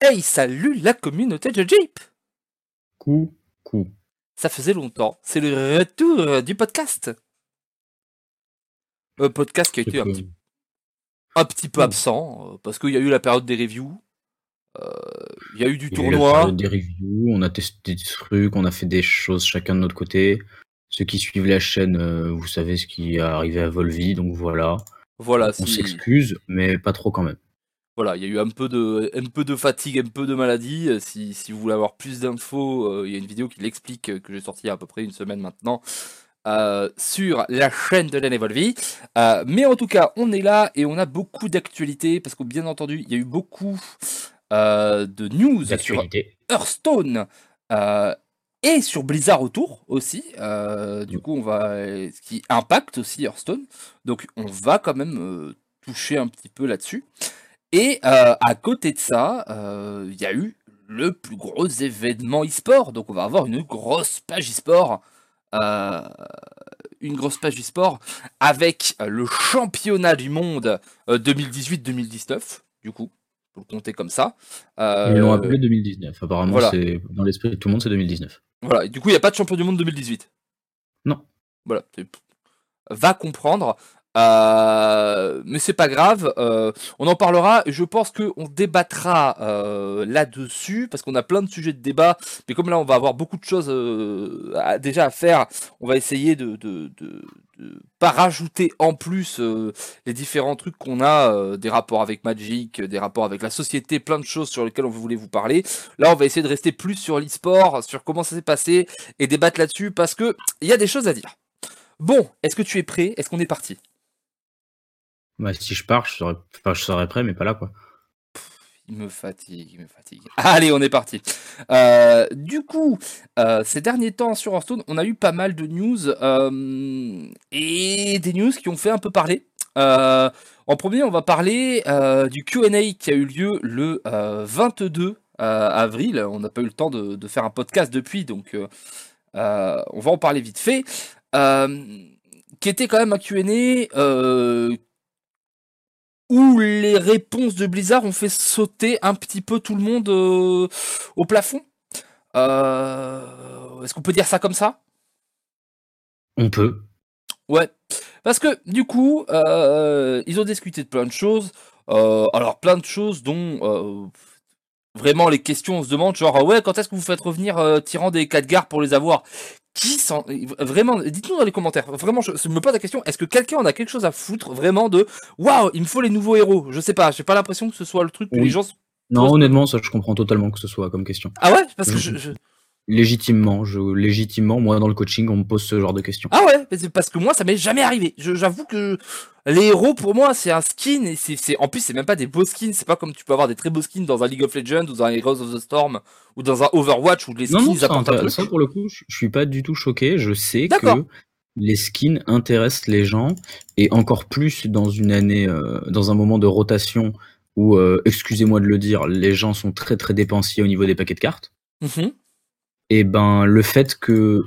Hey, salut la communauté de Jeep Coucou. Ça faisait longtemps, c'est le retour du podcast. Un podcast qui a été un petit, un petit peu absent, euh, parce qu'il y a eu la période des reviews, euh, il y a eu du Il eu tournoi, des reviews, on a testé des trucs, on a fait des choses chacun de notre côté. Ceux qui suivent la chaîne, euh, vous savez ce qui est arrivé à Volvi, donc voilà. voilà, On s'excuse, mais pas trop quand même. Voilà, il y a eu un peu de, un peu de fatigue, un peu de maladie. Euh, Si, si vous voulez avoir plus d'infos, euh, il y a une vidéo qui l'explique euh, que j'ai sortie il y a à peu près une semaine maintenant euh, sur la chaîne de l'Evolvi. Euh, mais en tout cas, on est là et on a beaucoup d'actualités parce que bien entendu, il y a eu beaucoup euh, de news sur. Hearthstone et sur Blizzard autour aussi. Du coup, on va ce qui impacte aussi Hearthstone. Donc, on va quand même toucher un petit peu là-dessus. Et euh, à côté de ça, euh, il y a eu le plus gros événement e-sport. Donc, on va avoir une grosse page e-sport. euh, une grosse page e-sport avec le championnat du monde euh, 2018-2019, du coup, faut le compter comme ça. Ils l'ont appelé 2019. Apparemment, voilà. c'est dans l'esprit de tout le monde, c'est 2019. Voilà, et du coup, il n'y a pas de champion du monde 2018. Non. Voilà, va comprendre. Euh, mais c'est pas grave, euh, on en parlera. Je pense qu'on débattra euh, là-dessus parce qu'on a plein de sujets de débat. Mais comme là, on va avoir beaucoup de choses déjà à faire, on va essayer de, de, pas rajouter en plus les différents trucs qu'on a, des rapports avec Magic, des rapports avec la société, plein de choses sur lesquelles on voulait vous parler. Là, on va essayer de rester plus sur l'e-sport, sur comment ça s'est passé et débattre là-dessus parce que il y a des choses à dire. Bon, est-ce que tu es prêt? Est-ce qu'on est parti? Bah, si je pars, je serais, prêt, mais pas là, quoi. Il me fatigue, il. Allez, on est parti. Euh, du coup, euh, ces derniers temps sur Hearthstone, on a eu pas mal de news euh, et des news qui ont fait un peu parler. En premier, on va parler du Q&A qui a eu lieu le euh, 22 euh, avril. On n'a pas eu le temps de, de faire un podcast depuis, donc on va en parler vite fait. Qui était quand même un Q&A où les réponses de Blizzard ont fait sauter un petit peu tout le monde euh, au plafond. Euh, Est-ce qu'on peut dire ça comme ça? On peut. Ouais. Parce que du coup, euh, ils ont discuté de plein de choses. Alors plein de choses dont vraiment les questions on se demande genre ouais quand est-ce que vous faites revenir euh, Tyran des Khadgar pour les avoir? Qui s'en vraiment dites-nous dans les commentaires. Vraiment je, je me pose la question est-ce que quelqu'un en a quelque chose à foutre vraiment de waouh il me faut les nouveaux héros? Je sais pas j'ai pas l'impression que ce soit le truc que Oui. les gens Non, honnêtement, ça, je comprends totalement que ce soit comme question. ah ouais? Parce que je, je- Légitimement, je, légitimement, moi, dans le coaching, on me pose ce genre de questions. ah ouais parce que moi ça m'est jamais arrivé j'avoue que les héros pour moi c'est un skin et c'est en plus c'est même pas des beaux skins c'est pas comme tu peux avoir des très beaux skins dans un League of Legends ou dans un Heroes of the Storm ou dans un Overwatch où les skins Non, non, ça, apportent un truc ça, pour le coup, je suis pas du tout choqué. Je sais que les skins intéressent les gens et encore plus dans une année, euh, dans un moment de rotation où, euh, excusez-moi de le dire, les gens sont très très dépensiers au niveau des paquets de cartes. Mhm. Et ben, le fait que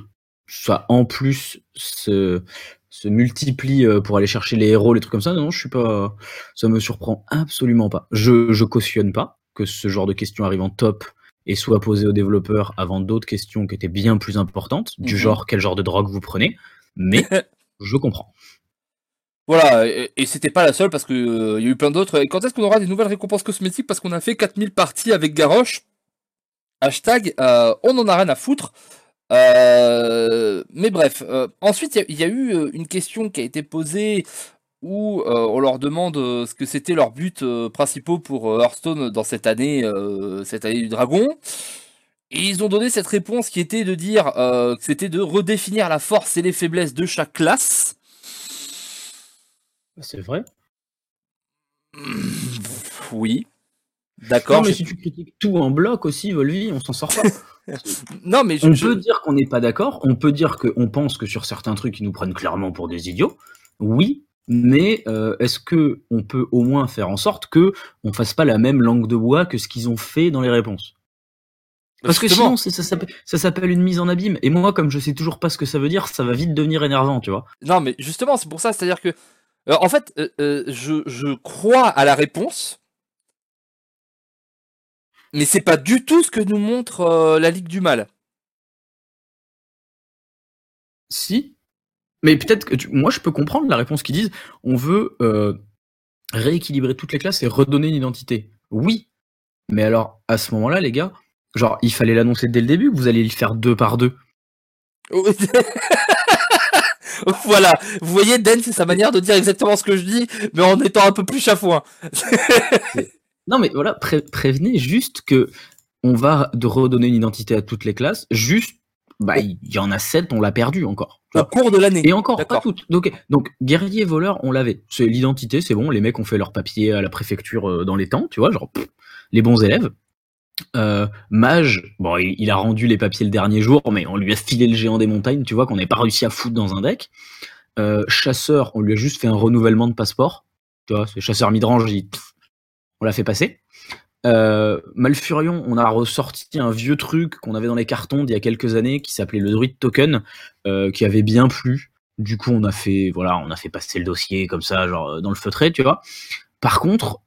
ça en plus se, se multiplie euh, pour aller chercher les héros, les trucs comme ça, non, je suis pas, ça me surprend absolument pas. Je, je cautionne pas que ce genre de questions arrive en top et soit posé aux développeurs avant d'autres questions qui étaient bien plus importantes, du Mhm. genre quel genre de drogue vous prenez, mais je comprends. Voilà, et, et c'était pas la seule parce que euh, il y a eu plein d'autres. Et quand est-ce qu'on aura des nouvelles récompenses cosmétiques? Parce qu'on a fait 4000 parties avec Garrosh. Hashtag, euh, on en a rien à foutre. Euh, mais bref, euh, ensuite il y a- il y, a eu une question qui a été posée où on leur demande ce que c'était leur but euh, principaux pour Hearthstone dans cette année, cette année du dragon. Et ils ont donné cette réponse qui était de dire que c'était de redéfinir la force et les faiblesses de chaque classe. C'est vrai? Oui. Non, D'accord. mais si tu critiques tout en bloc aussi, Volvi, on s'en sort pas. Non, mais je, On je- peut dire qu'on n'est pas d'accord, on peut dire qu'on pense que sur certains trucs, ils nous prennent clairement pour des idiots. Oui, mais euh, est-ce que on peut au moins faire en sorte que on fasse pas la même langue de bois que ce qu'ils ont fait dans les réponses? Parce que sinon, ça s'appelle une mise en abîme. Et moi, comme je sais toujours pas ce que ça veut dire, ça va vite devenir énervant, tu vois. Non, mais justement, c'est pour ça, c'est-à-dire que, euh, en fait, euh, euh, je, je crois à la réponse, Mais c'est pas du tout ce que nous montre euh, la Ligue du Mal. Si. Mais peut-être que tu- moi je peux comprendre la réponse qu'ils disent on veut euh, rééquilibrer toutes les classes et redonner une identité. Oui. Mais alors à ce moment-là les gars, genre il fallait l'annoncer dès le début que vous alliez le faire deux par deux. voilà, vous voyez, Den, c'est sa manière de dire exactement ce que je dis, mais en étant un peu plus chafouin. Non mais voilà, pré- prévenez juste que on va de redonner une identité à toutes les classes, juste bah il y en a sept, on l'a perdu encore. Au cours de l'année. Et encore pas toutes. Donc, donc guerrier voleur, on l'avait. C'est l'identité, c'est bon. Les mecs ont fait leur papier à la préfecture euh, dans les temps, tu vois, genre pff, les bons élèves. Euh, mage, bon, il, il a rendu les papiers le dernier jour, mais on lui a filé le géant des montagnes, tu vois, qu'on n'avait pas réussi à foutre dans un deck. Euh, chasseur, on lui a juste fait un renouvellement de passeport, tu vois, c'est chasseur midrange, il- pff, on l'a fait passer. Euh, Malfurion, on a ressorti un vieux truc qu'on avait dans les cartons d'il y a quelques années qui s'appelait le Druid Token, euh, qui avait bien plu. Du coup, on a fait, voilà, on a fait passer le dossier comme ça, genre euh, dans le feutré, tu vois. Par contre,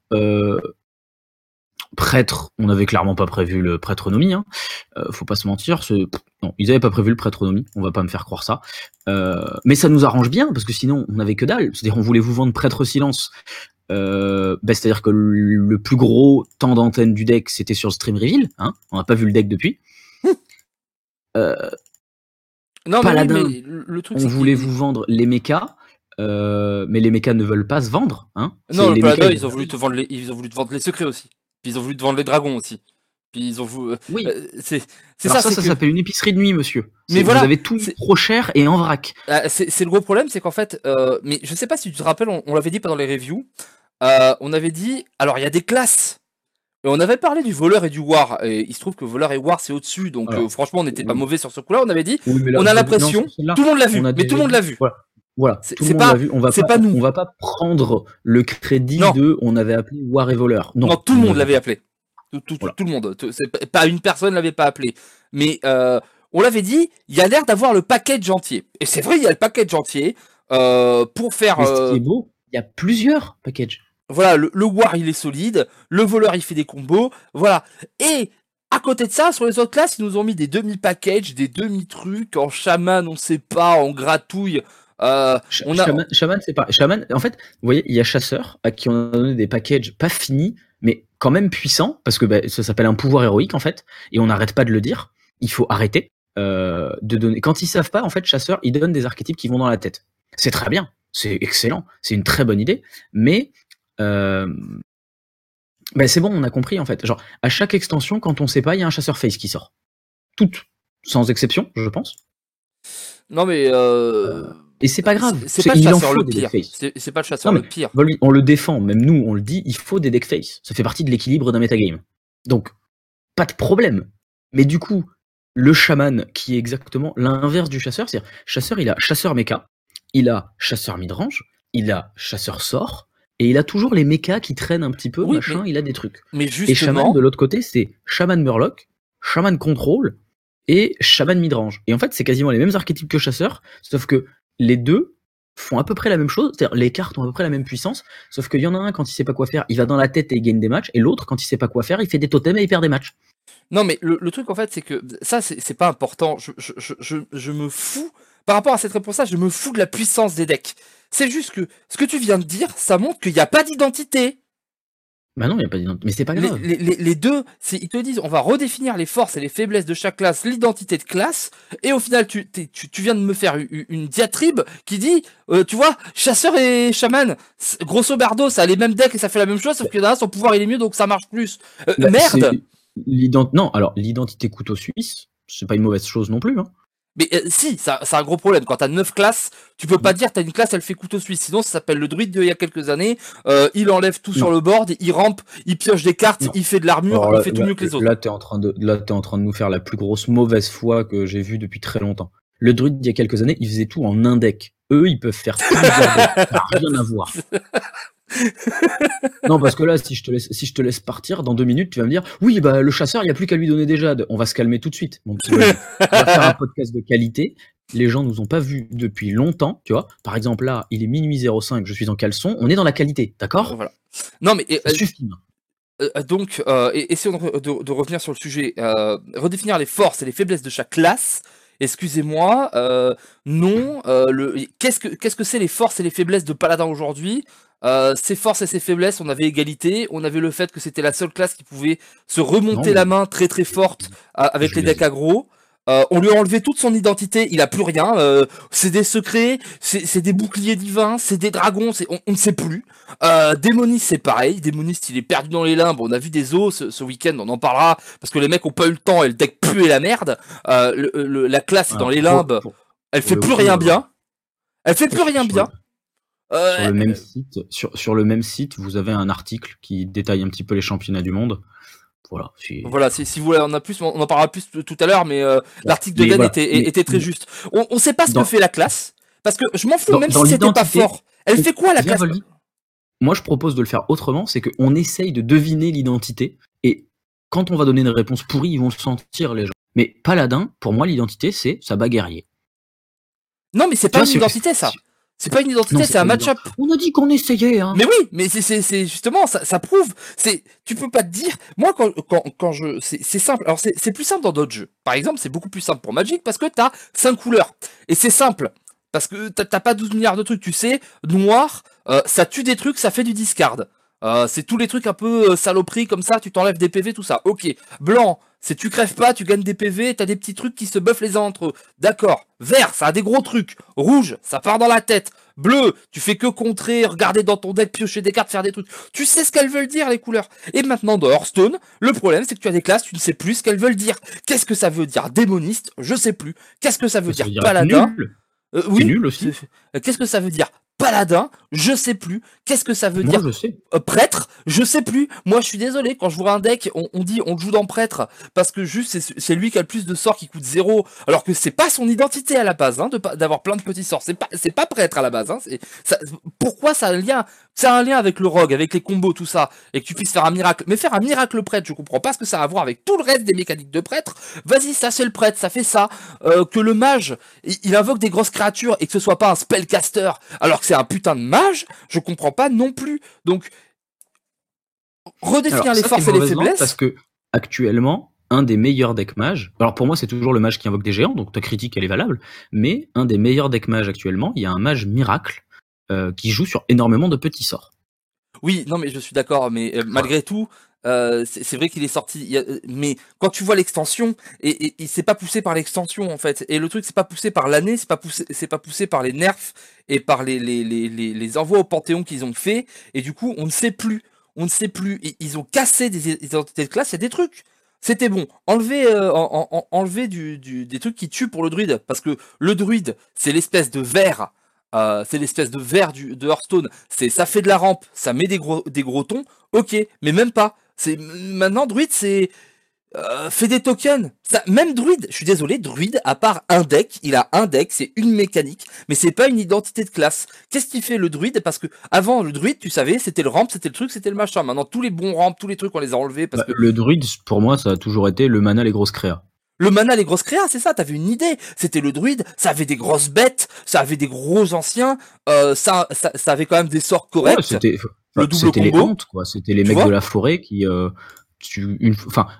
prêtre, on avait clairement pas prévu le prêtronomie. Hein. Faut pas se mentir, non, ils avaient pas prévu le prêtronomie. On va pas me faire croire ça. Mais ça nous arrange bien parce que sinon, on avait que dalle. C'est-à-dire, on voulait vous vendre prêtre silence. Euh, bah, c'est-à-dire que le plus gros temps d'antenne du deck, c'était sur Stream Reveal. Hein. On n'a pas vu le deck depuis. Euh, Non, mais, oui, Paladin. mais le truc, on voulait vous vendre les mechas, euh, mais les mechas ne veulent pas se vendre. Hein Non, le les Paladin, mechas- ils ont voulu te vendre les, ils ont voulu te vendre les secrets aussi. Ils ont voulu te vendre les dragons aussi. Puis ils ont voulu. Oui. euh, c'est ça, ça, ça que- s'appelle une épicerie de nuit, monsieur. Mais voilà, vous avez tout trop cher et en vrac. Ah, c'est le gros problème, c'est qu'en fait, euh, mais je sais pas si tu te rappelles, on, on l'avait dit pendant les reviews, euh, on avait dit, alors il y a des classes, et on avait parlé du voleur et du war, et il se trouve que voleur et war c'est au-dessus, donc Alors, euh, franchement on n'était pas mauvais sur ce coup-là, on avait dit, Oui, mais là, on a vous- l'impression, tout le monde l'a vu, mais tout le monde l'a vu. Voilà. Voilà, C'est- tout le c'est monde pas- vu. On va pas, pas nous. on va pas prendre le crédit Non. de on avait appelé War et voleur. Non, Non, tout le on monde avait- l'avait appelé. Tout, tout- Voilà. tout le monde. Pas- une personne l'avait pas appelé. Mais euh, on l'avait dit, il y a l'air d'avoir le package entier. Et c'est vrai, il y a le package entier euh, pour faire. Mais ce euh, qui est beau, il y a plusieurs packages. Voilà, le, le War il est solide, le voleur il fait des combos, voilà. Et à côté de ça, sur les autres classes, ils nous ont mis des demi-packages, des demi-trucs, en chaman, on sait pas, en gratouille. Euh, Ch- On a- Shaman, Shaman, c'est pas. Shaman, en fait, vous voyez, il y a chasseur à qui on a donné des packages pas finis, quand même puissants, parce que bah, ça s'appelle un pouvoir héroïque en fait, et on n'arrête pas de le dire. Il faut arrêter euh, de donner. Quand ils savent pas, en fait, chasseur, ils donnent des archétypes qui vont dans la tête. C'est très bien, c'est excellent, c'est une très bonne idée, mais euh, ben c'est bon, on a compris en fait. Genre, à chaque extension, quand on sait pas, il y a un chasseur face qui sort. Toutes, sans exception, je pense. non mais euh, Et c'est pas grave. C'est pas le il en chasseur faut le des pire. C'est pas le chasseur le pire. On le- défend, même nous, on le dit, il faut des deck face. Ça fait partie de l'équilibre d'un metagame. Donc, pas de problème. Mais du coup, le chaman, qui est exactement l'inverse du chasseur, c'est-à-dire, chasseur, il a chasseur mecha, il a chasseur midrange, il a chasseur sort, et il a toujours les mechas qui traînent un petit peu, Oui, machin, il a des trucs. Mais Et chaman, justement, de l'autre côté, c'est chaman murloc, chaman contrôle, et chaman midrange. Et en fait, c'est quasiment les mêmes archétypes que chasseur, sauf que les deux font à peu près la même chose, c'est-à-dire les cartes ont à peu près la même puissance, sauf qu'il y en a un quand il sait pas quoi faire, il va dans la tête et il gagne des matchs, et l'autre quand il sait pas quoi faire, il fait des totems et il perd des matchs. Non, mais le, truc en fait, c'est que ça, c'est pas important. Je, je me fous, par rapport à cette réponse-là, je me fous de la puissance des decks. C'est juste que ce que tu viens de dire, ça montre qu'il n'y a pas d'identité. Bah non, il y a pas d'identité, mais c'est pas grave. les, les, les deux, ils te disent, on va redéfinir les forces et les faiblesses de chaque classe, l'identité de classe, et au final, tu, tu, tu viens de me faire une, une diatribe qui dit, euh, tu vois, chasseur et chaman, grosso merdo, ça a les mêmes decks et ça fait la même chose, sauf que dans un, son pouvoir il est mieux, donc ça marche plus. Euh, Bah, merde Non, alors l'identité couteau suisse, c'est pas une mauvaise chose non plus. Hein. Mais euh, si, ça- c'est un gros problème. Quand t'as 9 classes, tu peux pas dire t'as une classe, elle fait couteau suisse. Sinon, ça s'appelle le druide d'il y a quelques années. Euh, il enlève tout sur Non. le board, il rampe, il pioche des cartes, Non. il fait de l'armure, Alors il là, fait tout là- mieux que les autres. Là, t'es en train de, là, t'es en train de nous faire la plus grosse mauvaise foi que j'ai vue depuis très longtemps. Le druide, il y a quelques années, il faisait tout en un deck. Eux, ils peuvent faire plusieurs decks. Ça n'a rien à voir. non, parce que là, si je te laisse, si je te laisse partir, dans deux minutes, tu vas me dire, oui, bah, le chasseur, il n'y a plus qu'à lui donner des jades. On va se calmer tout de suite. mon petit bonhomme. on va faire un podcast de qualité. Les gens nous ont pas vus depuis longtemps, tu vois. Par exemple, là, il est minuit 05, je suis en caleçon. On est dans la qualité, d'accord? Voilà. Non, mais euh, Ça suffit. hein. euh, donc, euh, essayons de, revenir sur le sujet. Euh, redéfinir les forces et les faiblesses de chaque classe. Excusez-moi, non. qu'est-ce que qu'est-ce que c'est les forces et les faiblesses de Paladin aujourd'hui? Ses forces et ses faiblesses, on avait égalité. On avait le fait que c'était la seule classe qui pouvait se remonter la main très très forte avec les decks aggro. Euh, on lui a enlevé toute son identité, il a plus rien. Euh, c'est des secrets, c'est des boucliers divins, c'est des dragons, on, on, ne sait plus. Euh, Démoniste c'est pareil, Démoniste il est perdu dans les limbes. On a vu des os ce, week-end, on en parlera parce que les mecs ont pas eu le temps et le deck puait la merde. Euh, la classe est dans les limbes, elle fait plus rien bien. Elle fait plus rien bien. Sur le même site, sur, sur le même site, vous avez un article qui détaille un petit peu les championnats du monde. Voilà, voilà si, vous voulez en a plus, on en parlera plus tout à l'heure, mais euh, l'article de Dan était, très juste. On, ne sait pas ce que fait la classe, parce que je m'en fous, même si c'était pas fort. Elle fait quoi la classe Moi, je propose de le faire autrement, c'est qu'on essaye de deviner l'identité, et quand on va donner une réponse pourrie, ils vont le sentir les gens. Mais Paladin, pour moi, l'identité, c'est sa guerrier. Non, mais c'est pas une identité, ça. C'est pas une identité, c'est un match-up. On a dit qu'on essayait. Hein. Mais oui, mais c'est justement ça, ça prouve. C'est tu peux pas te dire. Moi quand quand, quand je c'est simple. Alors c'est plus simple dans d'autres jeux. Par exemple, c'est beaucoup plus simple pour Magic parce que t'as cinq couleurs et c'est simple parce que t'as pas 12 milliards de trucs. Tu sais, noir, euh, ça tue des trucs, ça fait du discard. Euh, c'est tous les trucs un peu euh, saloperies comme ça. Tu t'enlèves des PV, tout ça. Ok. Blanc, c'est tu crèves pas, tu gagnes des PV, t'as des petits trucs qui se buffent les uns entre eux. D'accord. Vert, ça a des gros trucs. Rouge, ça part dans la tête. Bleu, tu fais que contrer, regarder dans ton deck, piocher des cartes, faire des trucs. Tu sais ce qu'elles veulent dire, les couleurs. Et maintenant, dans Hearthstone, le problème, c'est que tu as des classes, tu ne sais plus ce qu'elles veulent dire. Qu'est-ce que ça veut dire démoniste? Je sais plus. Qu'est-ce que ça veut dire, paladin? euh, Oui. nul aussi. Qu'est-ce que ça veut dire? Paladin, je sais plus. Qu'est-ce que ça veut dire je sais. Euh, prêtre, je sais plus. Moi, je suis désolé. Quand je vois un deck, on, dit on joue dans prêtre parce que juste c'est lui qui a le plus de sorts qui coûte zéro, alors que c'est pas son identité à la base, hein, d'avoir plein de petits sorts. C'est pas pas prêtre à la base. Hein, ça, pourquoi ça a un lien? C'est un lien avec le rogue, avec les combos, tout ça, et que tu puisses faire un miracle. Mais faire un miracle prêtre, je comprends pas ce que ça a à voir avec tout le reste des mécaniques de prêtre. Vas-y, ça c'est le prêtre, ça fait ça. Euh, que le mage, il, il, invoque des grosses créatures et que ce soit pas un spellcaster, alors que c'est un putain de mage, je comprends pas non plus. Donc, redéfinir les forces et les faiblesses. Parce que, actuellement, un des meilleurs decks mages, alors pour moi c'est toujours le mage qui invoque des géants, donc ta critique elle est valable, mais un des meilleurs decks mages actuellement, il y a un mage miracle qui joue sur énormément de petits sorts. Oui, non mais je suis d'accord, mais euh, malgré tout, euh, c'est vrai qu'il est sorti, euh, mais quand tu vois l'extension, et, et, c'est pas poussé par l'extension en fait. Et le truc, c'est pas poussé par l'année, c'est pas poussé, c'est pas poussé par les nerfs et par les les, les, les, envois au Panthéon qu'ils ont fait. Et du coup, on ne sait plus, on ne sait plus. ils ont cassé des, identités de classe, il y a des trucs. C'était bon. Enlever, euh, enlever du, du, des trucs qui tuent pour le druide, parce que le druide, c'est l'espèce de verre. C'est l'espèce de verre du, de Hearthstone. C'est, ça fait de la rampe, ça met des gros, des gros tons. Ok, mais même pas. C'est maintenant Druid, c'est euh, fait des tokens. Ça, même Druid, je suis désolé, Druid, à part un deck, il a un deck, c'est une mécanique, mais c'est pas une identité de classe. Qu'est-ce qui fait le Druid? Parce que avant le Druid, tu savais, c'était le ramp, c'était le truc, c'était le machin. Maintenant, tous les bons ramps, tous les trucs, on les a enlevés parce bah, que le Druid, pour moi, ça a toujours été le mana les grosses créas. Le mana, les grosses créas, c'est ça, t'avais une idée. C'était le druide, ça avait des grosses bêtes, ça avait des gros anciens, euh, ça, ça, avait quand même des sorts corrects. c'était, c'était les hontes, quoi. C'était les mecs de la forêt qui, euh,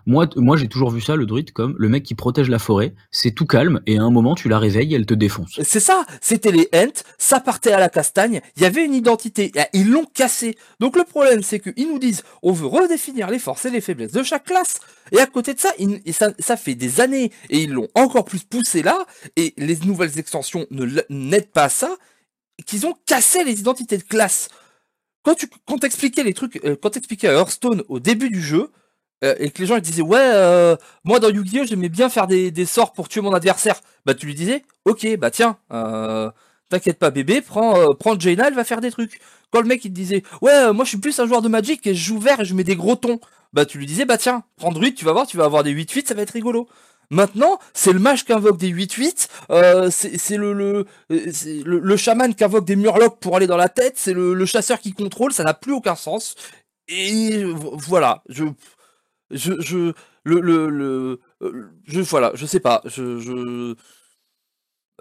moi, j'ai toujours vu ça, le druide, comme le mec qui protège la forêt. C'est tout calme et à un moment, tu la réveilles, elle te défonce. C'est ça. C'était les Ents. Ça partait à la castagne. Il y avait une identité. Ils l'ont cassé. Donc le problème, c'est qu'ils nous disent, on veut redéfinir les forces et les faiblesses de chaque classe. Et à côté de ça, ça, fait des années et ils l'ont encore plus poussé là. Et les nouvelles extensions ne n'aident pas à ça. Qu'ils ont cassé les identités de classe. Quand tu quand t'expliquais les trucs, euh, quand à Hearthstone au début du jeu, euh, et que les gens ils disaient ouais euh, moi dans Yu-Gi-Oh j'aimais bien faire des, sorts pour tuer mon adversaire. Bah tu lui disais ok bah tiens euh, t'inquiète pas bébé prends prends Jaina elle va faire des trucs. Quand le mec il te disait ouais moi je suis plus un joueur de Magic et je joue vert et je mets des gros tons. Bah tu lui disais bah tiens prends druide tu vas voir tu vas avoir des 8-8 ça va être rigolo. Maintenant, c'est le mage qui invoque des 8-8, euh, c'est le, le, le, le, chaman qui invoque des murlocs pour aller dans la tête, c'est le, le chasseur qui contrôle, ça n'a plus aucun sens. Et voilà, je, je, je, le, euh, je, voilà, je sais pas, je,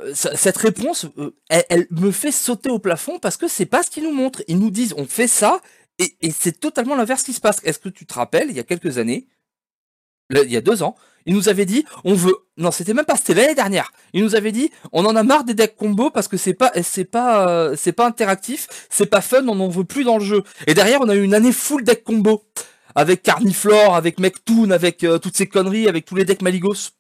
euh, cette réponse, euh, elle, me fait sauter au plafond parce que c'est pas ce qu'ils nous montrent. Ils nous disent, on fait ça, Et, c'est totalement l'inverse qui se passe. Est-ce que tu te rappelles, il y a quelques années, il y a deux ans, il nous avait dit, on veut, non, c'était même pas, c'était l'année dernière. Il nous avait dit, on en a marre des decks combo parce que c'est pas, c'est pas, c'est pas interactif, c'est pas fun, on en veut plus dans le jeu. Et derrière, on a eu une année full deck combo. Avec Carniflore, avec Mechtoon, avec euh, toutes ces conneries, avec tous les decks Maligos.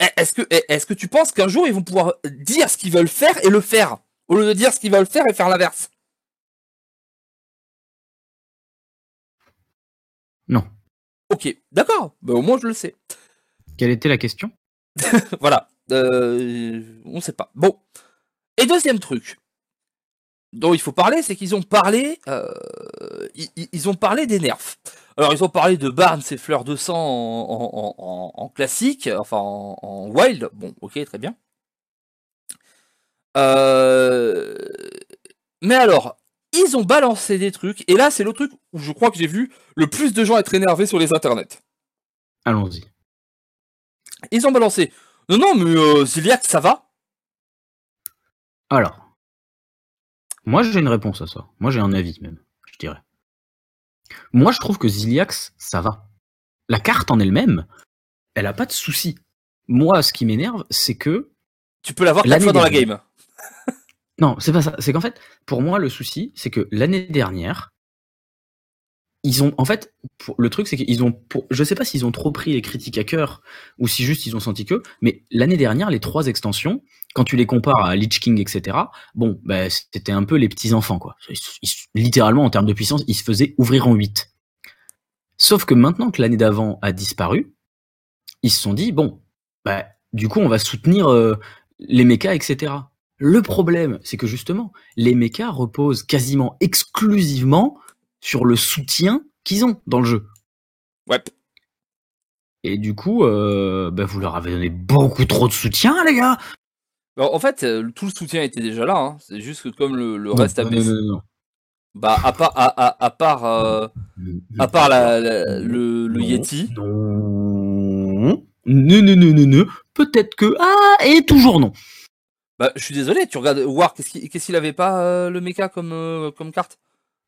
Eh, Est-ce que, eh, est-ce que tu penses qu'un jour ils vont pouvoir dire ce qu'ils veulent faire et le faire au lieu de dire ce qu'ils veulent faire et faire l'inverse? Non. Ok, d'accord. Bah, au moins je le sais. Quelle était la question? Voilà. Euh, on sait pas. Bon. Et deuxième truc dont il faut parler, c'est qu'ils ont parlé, euh, ils, ont parlé des nerfs. Alors ils ont parlé de Barnes et Fleurs de sang en, en- en- en classique, enfin en, en wild. Bon, ok, très bien. Euh, Mais alors, ils ont balancé des trucs, et là c'est le truc où je crois que j'ai vu le plus de gens être énervés sur les internets. Allons-y. Ils ont balancé. Non, non, mais euh, Ziliac, ça va? Alors, moi j'ai une réponse à ça. Moi j'ai un avis même, je dirais. Moi je trouve que Ziliax, ça va. La carte en elle-même, elle a pas de souci. Moi, ce qui m'énerve, c'est que Tu peux l'avoir quatre fois dans la game. non, c'est pas ça. C'est qu'en fait, pour moi, le souci, c'est que l'année dernière, ils ont, en fait, pour- le truc, c'est qu'ils ont, pour- je sais pas s'ils ont trop pris les critiques à cœur ou si juste ils ont senti que, mais l'année dernière, les trois extensions, quand tu les compares à Lich King, etc., bon, bah, c'était un peu les petits enfants, quoi. Littéralement, en termes de puissance, ils se faisaient ouvrir en 8. Sauf que maintenant que l'année d'avant a disparu, ils se sont dit, bon, bah, du coup, on va soutenir euh, les mechas, etc. Le problème, c'est que justement, les mechas reposent quasiment exclusivement sur le soutien qu'ils ont dans le jeu. Ouais. Et du coup, euh, bah, vous leur avez donné beaucoup trop de soutien, les gars. Alors, en fait, euh, tout le soutien était déjà là. hein. C'est juste que comme le, le Non, reste a baissé. non, non, non. Bah, à part, à, à- à part, euh, à part la, la- le, le Non. Yeti. Non. Non, non, non, non, non. Peut-être que. Ah, et toujours non. Bah, je suis désolé, tu regardes War, qu'est-ce qu'il qu'il avait pas, euh, le mecha, comme, comme carte?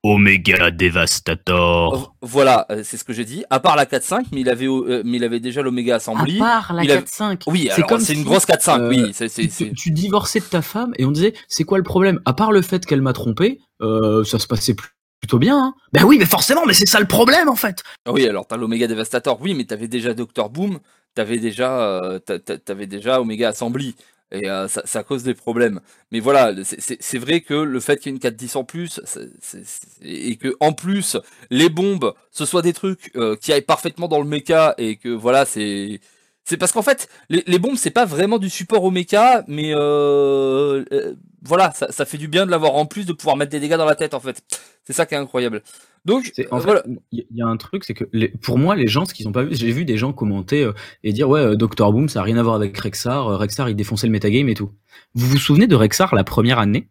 Omega Devastator. Voilà, euh, c'est ce que j'ai dit. À part la 4-5, mais il avait, euh, mais il avait déjà l'Omega Assembly. À part la il a- 4-5. Oui, C'est comme c'est une grosse 4-5, euh, oui. c'est c'est- tu, c'est- tu divorçais de ta femme et on disait c'est quoi le problème? À part le fait qu'elle m'a trompé, euh, ça se passait pl- plutôt bien. Hein ben oui, mais forcément, mais c'est ça le problème en fait. Ah Oui, alors t'as l'Omega Devastator, oui, mais t'avais déjà Dr. Boom, t'avais déjà, euh, t'a- t'a- t'avais déjà Omega Assembly, et euh, ça, ça cause des problèmes. Mais voilà, c'est- vrai que le fait qu'il y ait une 410 en plus, c'est- et que en plus les bombes, ce soit des trucs euh, qui aillent parfaitement dans le mecha, et que voilà, c'est c'est parce qu'en fait, les, les bombes, c'est pas vraiment du support au mecha, mais euh, euh, voilà, ça, ça fait du bien de l'avoir en plus, de pouvoir mettre des dégâts dans la tête, en fait. C'est ça qui est incroyable. Donc, En euh, fait, voilà. il y, a un truc, c'est que les- pour moi, les gens, ce qu'ils ont pas vu, j'ai vu des gens commenter euh, et dire ouais, euh, Dr Boom, ça a rien à voir avec Rexar. euh, Rexar, il défonçait le metagame et tout. Vous vous souvenez de Rexar la première année?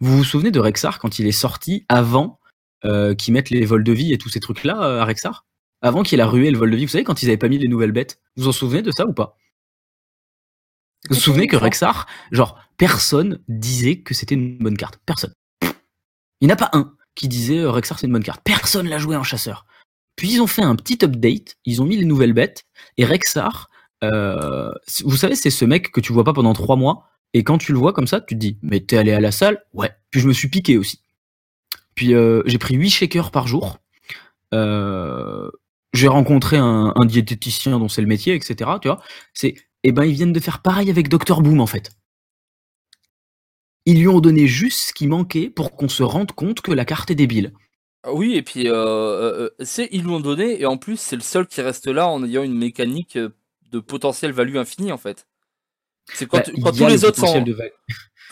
Vous vous souvenez de Rexar quand il est sorti avant euh, qu'ils mettent les vols de vie et tous ces trucs-là euh, à Rexar? Avant qu'il a rué le vol de vie, vous savez quand ils avaient pas mis les nouvelles bêtes? Vous vous en souvenez de ça ou pas? Vous vous souvenez que Rexar, genre personne disait que c'était une bonne carte, personne. Il n'y en a pas un qui disait euh, Rexar c'est une bonne carte. Personne l'a joué en chasseur. Puis ils ont fait un petit update, ils ont mis les nouvelles bêtes, et Rexar, euh, vous savez, c'est ce mec que tu vois pas pendant trois mois, et quand tu le vois comme ça, tu te dis, mais t'es allé à la salle? Ouais. Puis je me suis piqué aussi. Puis euh, j'ai pris 8 shakers par jour. Euh, j'ai rencontré un, un diététicien dont c'est le métier, etc. Tu vois, c'est, eh ben ils viennent de faire pareil avec Dr Boom en fait. Ils lui ont donné juste ce qui manquait pour qu'on se rende compte que la carte est débile. Ah Oui, et puis euh, euh, c'est ils lui ont donné, et en plus c'est le seul qui reste là en ayant une mécanique euh, de potentiel value infini en fait. C'est quand, Bah, quand tous les le autres sont. de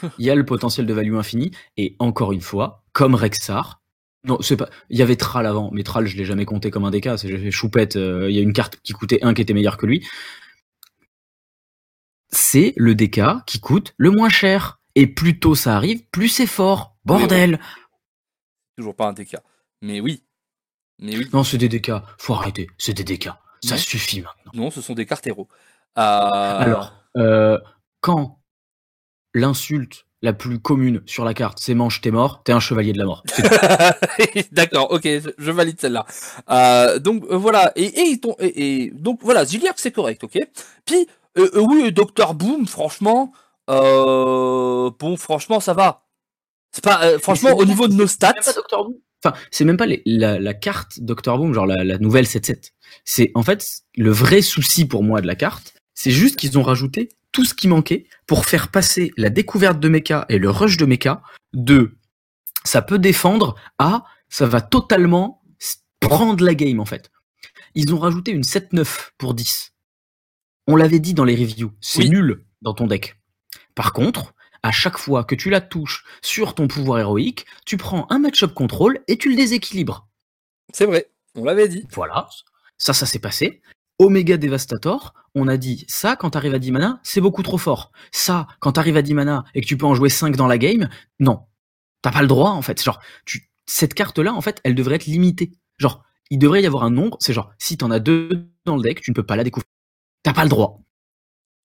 il y a le potentiel de value infini et encore une fois, comme Rexar. Non, c'est pas. Il y avait Tral avant, mais Tral, je l'ai jamais compté comme un DK. C'est j'ai fait choupette. euh, Il y a une carte qui coûtait 1 qui était meilleure que lui. C'est le DK qui coûte le moins cher. Et plus tôt ça arrive, plus c'est fort. Bordel. Toujours pas un DK. Mais oui. Mais oui. Non, c'est des DK. Faut arrêter. C'est des DK. Ça Non. suffit maintenant. Non, ce sont des cartes héros. Euh, Alors, euh, quand l'insulte la plus commune sur la carte, c'est manche, t'es mort, t'es un chevalier de la mort. D'accord, ok, je valide celle-là. Euh, donc euh, voilà, et, et, et, et donc voilà, Zilliard c'est correct, ok. Puis euh, euh, oui, Docteur Boom, franchement, euh, bon, franchement, ça va. C'est pas, euh, franchement, au niveau de nos stats. C'est même pas Dr. Boom. Enfin, c'est même pas les- la, la carte Dr. Boom, genre la, la nouvelle 7-7. C'est en fait le vrai souci pour moi de la carte, c'est juste qu'ils ont rajouté tout ce qui manquait pour faire passer la découverte de mecha et le rush de mecha de ça peut défendre à ça va totalement prendre la game en fait. Ils ont rajouté une 7-9 pour 10. On l'avait dit dans les reviews, c'est Oui. nul dans ton deck. Par contre, à chaque fois que tu la touches sur ton pouvoir héroïque, tu prends un match-up contrôle et tu le déséquilibres. C'est vrai, on l'avait dit. Voilà, ça, ça s'est passé. Omega Devastator, on a dit ça quand t'arrives à 10 mana, c'est beaucoup trop fort. Ça, quand t'arrives à 10 mana et que tu peux en jouer 5 dans la game, non. T'as pas le droit en fait. Genre, tu, cette carte-là, en fait, elle devrait être limitée. Genre, il devrait y avoir un nombre, c'est genre, si t'en as deux dans le deck, tu ne peux pas la découvrir. T'as pas le droit.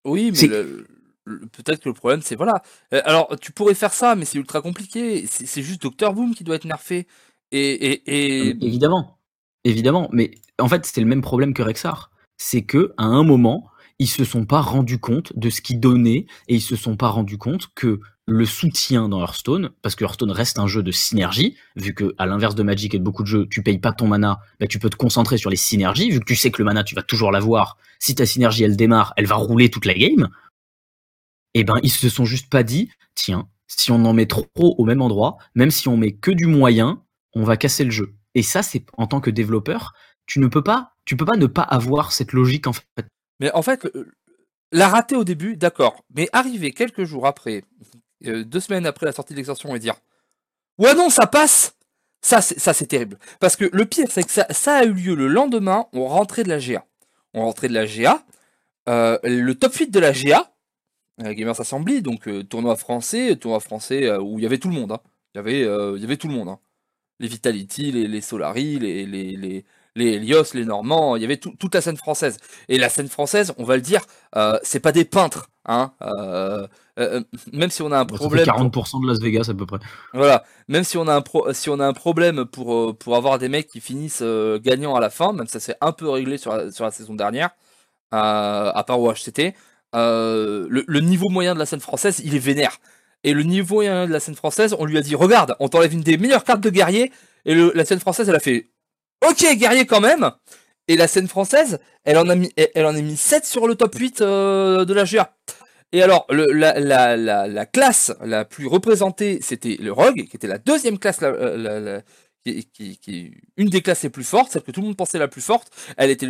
Oui, mais C'est- le- le- peut-être que le problème, c'est voilà. Euh, alors, tu pourrais faire ça, mais c'est ultra compliqué. C'est c'est juste Docteur Boom qui doit être nerfé. Et, et, et... Évidemment, évidemment, mais en fait c'était le même problème que Rexar. C'est que à un moment ils se sont pas rendus compte de ce qu'ils donnaient et ils se sont pas rendus compte que le soutien dans Hearthstone, parce que Hearthstone reste un jeu de synergie, vu que à l'inverse de Magic et de beaucoup de jeux, tu payes pas ton mana, bah, tu peux te concentrer sur les synergies, vu que tu sais que le mana tu vas toujours l'avoir. Si ta synergie elle démarre, elle va rouler toute la game. Et ben ils se sont juste pas dit, tiens, si on en met trop au même endroit, même si on met que du moyen, on va casser le jeu. Et ça, c'est en tant que développeur, tu ne peux pas, tu peux pas ne pas avoir cette logique en fait. Mais en fait, le- la rater au début, d'accord. Mais arriver quelques jours après, euh, deux semaines après la sortie de l'extension et dire Ouais, non, ça passe Ça, c'est terrible. Parce que le pire, c'est que ça, a eu lieu le lendemain, on rentrait de la GA. On rentrait de la GA. euh, le top 8 de la GA, euh, Gamers Assembly, donc tournoi français, tournoi français où il y avait tout le monde. hein. Il y avait, y avait tout le monde. hein. Les Vitality, les, les Solari, les, les, les, les les Normands, il y avait tout- toute la scène française. Et la scène française, on va le dire, euh, c'est pas des peintres, hein. Euh, même si on a un Bon, ça fait problème, pour- 40% de Las Vegas à peu près. voilà, même si on a un pro, si on a un problème pour euh, pour avoir des mecs qui finissent euh, gagnants à la fin, même si ça s'est un peu réglé sur la, sur la saison dernière, euh, à part au HCT, euh, le, le niveau moyen de la scène française, il est vénère. Et le niveau moyen de la scène française, on lui a dit, regarde, on t'enlève une des meilleures cartes de guerrier, et le, la scène française, elle a fait, ok, guerrier quand même. Et la scène française, elle en a mis, elle, elle en a mis 7 sur le top 8 euh, de la GA. Et alors, la, la, la, la classe la plus représentée, c'était le Rogue, qui était la deuxième classe, la, la- la- la- qui, est une des classes les plus fortes, celle que tout le monde pensait la plus forte. Elle était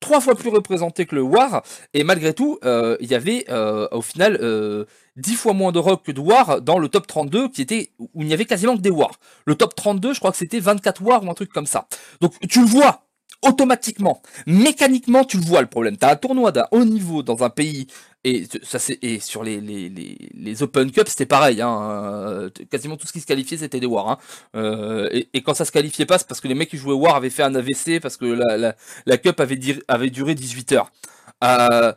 trois fois plus représentée que le War, et malgré tout, euh, il y avait euh, au final euh, 10 fois moins de Rogue que de War dans le top 32, qui était où il n'y avait quasiment que des War. Le top 32, je crois que c'était 24 War ou un truc comme ça. Donc tu le vois automatiquement, mécaniquement, tu le vois le problème. T'as un tournoi d'un haut niveau dans un pays et ça c'est et sur les les, les, les Open Cup c'était pareil hein, euh, quasiment tout ce qui se qualifiait c'était des War hein. Euh, et, et quand ça se qualifiait pas c'est parce que les mecs qui jouaient War avaient fait un AVC parce que la, la, la Cup avait, dir- avait duré 18 heures. Euh,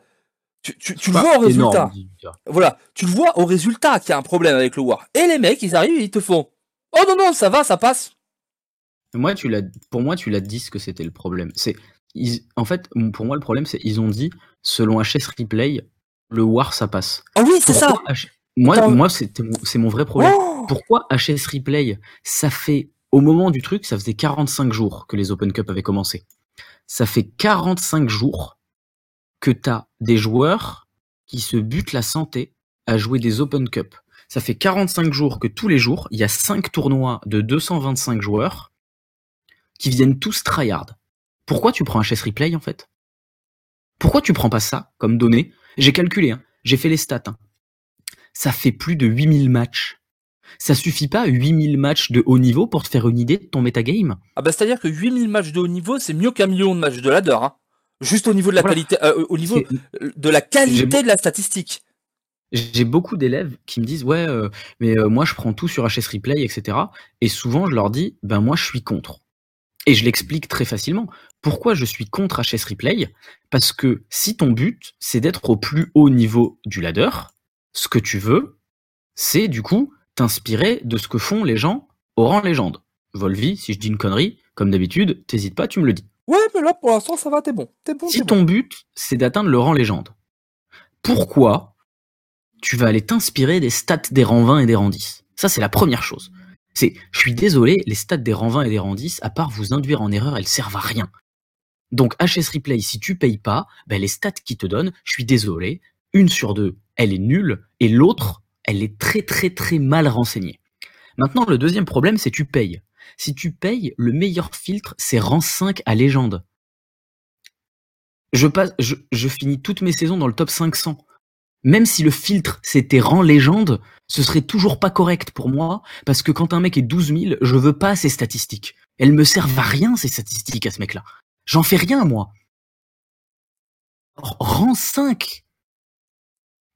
tu, tu, tu le vois au résultat. Énorme, 18 heures. Voilà, tu le vois au résultat qu'il y a un problème avec le War. Et les mecs ils arrivent et ils te font Oh non non ça va ça passe. Moi, tu l'as, pour moi, tu l'as dit ce que c'était le problème. C'est, ils- en fait, pour moi, le problème, c'est ils ont dit, selon HS Replay, le War, ça passe. Oh oui c'est ça. H- Moi, Attends. moi, c'était mon- c'est mon vrai problème. Oh Pourquoi HS Replay, ça fait, au moment du truc, ça faisait 45 jours que les Open Cup avaient commencé. Ça fait 45 jours que t'as des joueurs qui se butent la santé à jouer des Open Cup. Ça fait 45 jours que tous les jours, il y a 5 tournois de 225 joueurs qui viennent tous tryhard. Pourquoi tu prends HS Replay, en fait? Pourquoi tu prends pas ça comme donnée? J'ai calculé, hein. J'ai fait les stats, hein. Ça fait plus de 8000 matchs. Ça suffit pas 8000 matchs de haut niveau pour te faire une idée de ton metagame Ah bah c'est-à-dire que 8000 matchs de haut niveau, c'est mieux qu'un million de matchs de ladder. Hein. Juste au niveau de la Voilà. qualité, euh, au niveau de la qualité de la statistique. J'ai beaucoup d'élèves qui me disent ouais euh, mais euh, moi je prends tout sur HS Replay etc. Et souvent je leur dis ben moi je suis contre. Et je l'explique très facilement. Pourquoi je suis contre HS Replay? Parce que si ton but c'est d'être au plus haut niveau du ladder, ce que tu veux, c'est du coup t'inspirer de ce que font les gens au rang légende. Volvi, si je dis une connerie, comme d'habitude, t'hésites pas, tu me le dis. Ouais, mais là, pour l'instant, ça va, t'es bon. T'es bon, Si ton but, c'est d'atteindre le rang légende, pourquoi tu vas aller t'inspirer des stats des rangs 20 et des rangs 10 Ça, c'est la première chose. C'est, je suis désolé, les stats des rangs 20 et des rangs 10, à part vous induire en erreur, elles servent à rien. Donc, HS Replay, si tu payes pas, ben, les stats qu'ils te donnent, je suis désolé, une sur deux, elle est nulle, et l'autre, elle est très très très mal renseignée. Maintenant, le deuxième problème, c'est tu payes. Si tu payes, le meilleur filtre, c'est rang 5 à légende. Je, passe, je, je finis toutes mes saisons dans le top 500. Même si le filtre c'était rang légende, ce serait toujours pas correct pour moi, parce que quand un mec est 12 000, je veux pas ces statistiques. Elles me servent à rien, ces statistiques, à ce mec-là. J'en fais rien, moi. Rang 5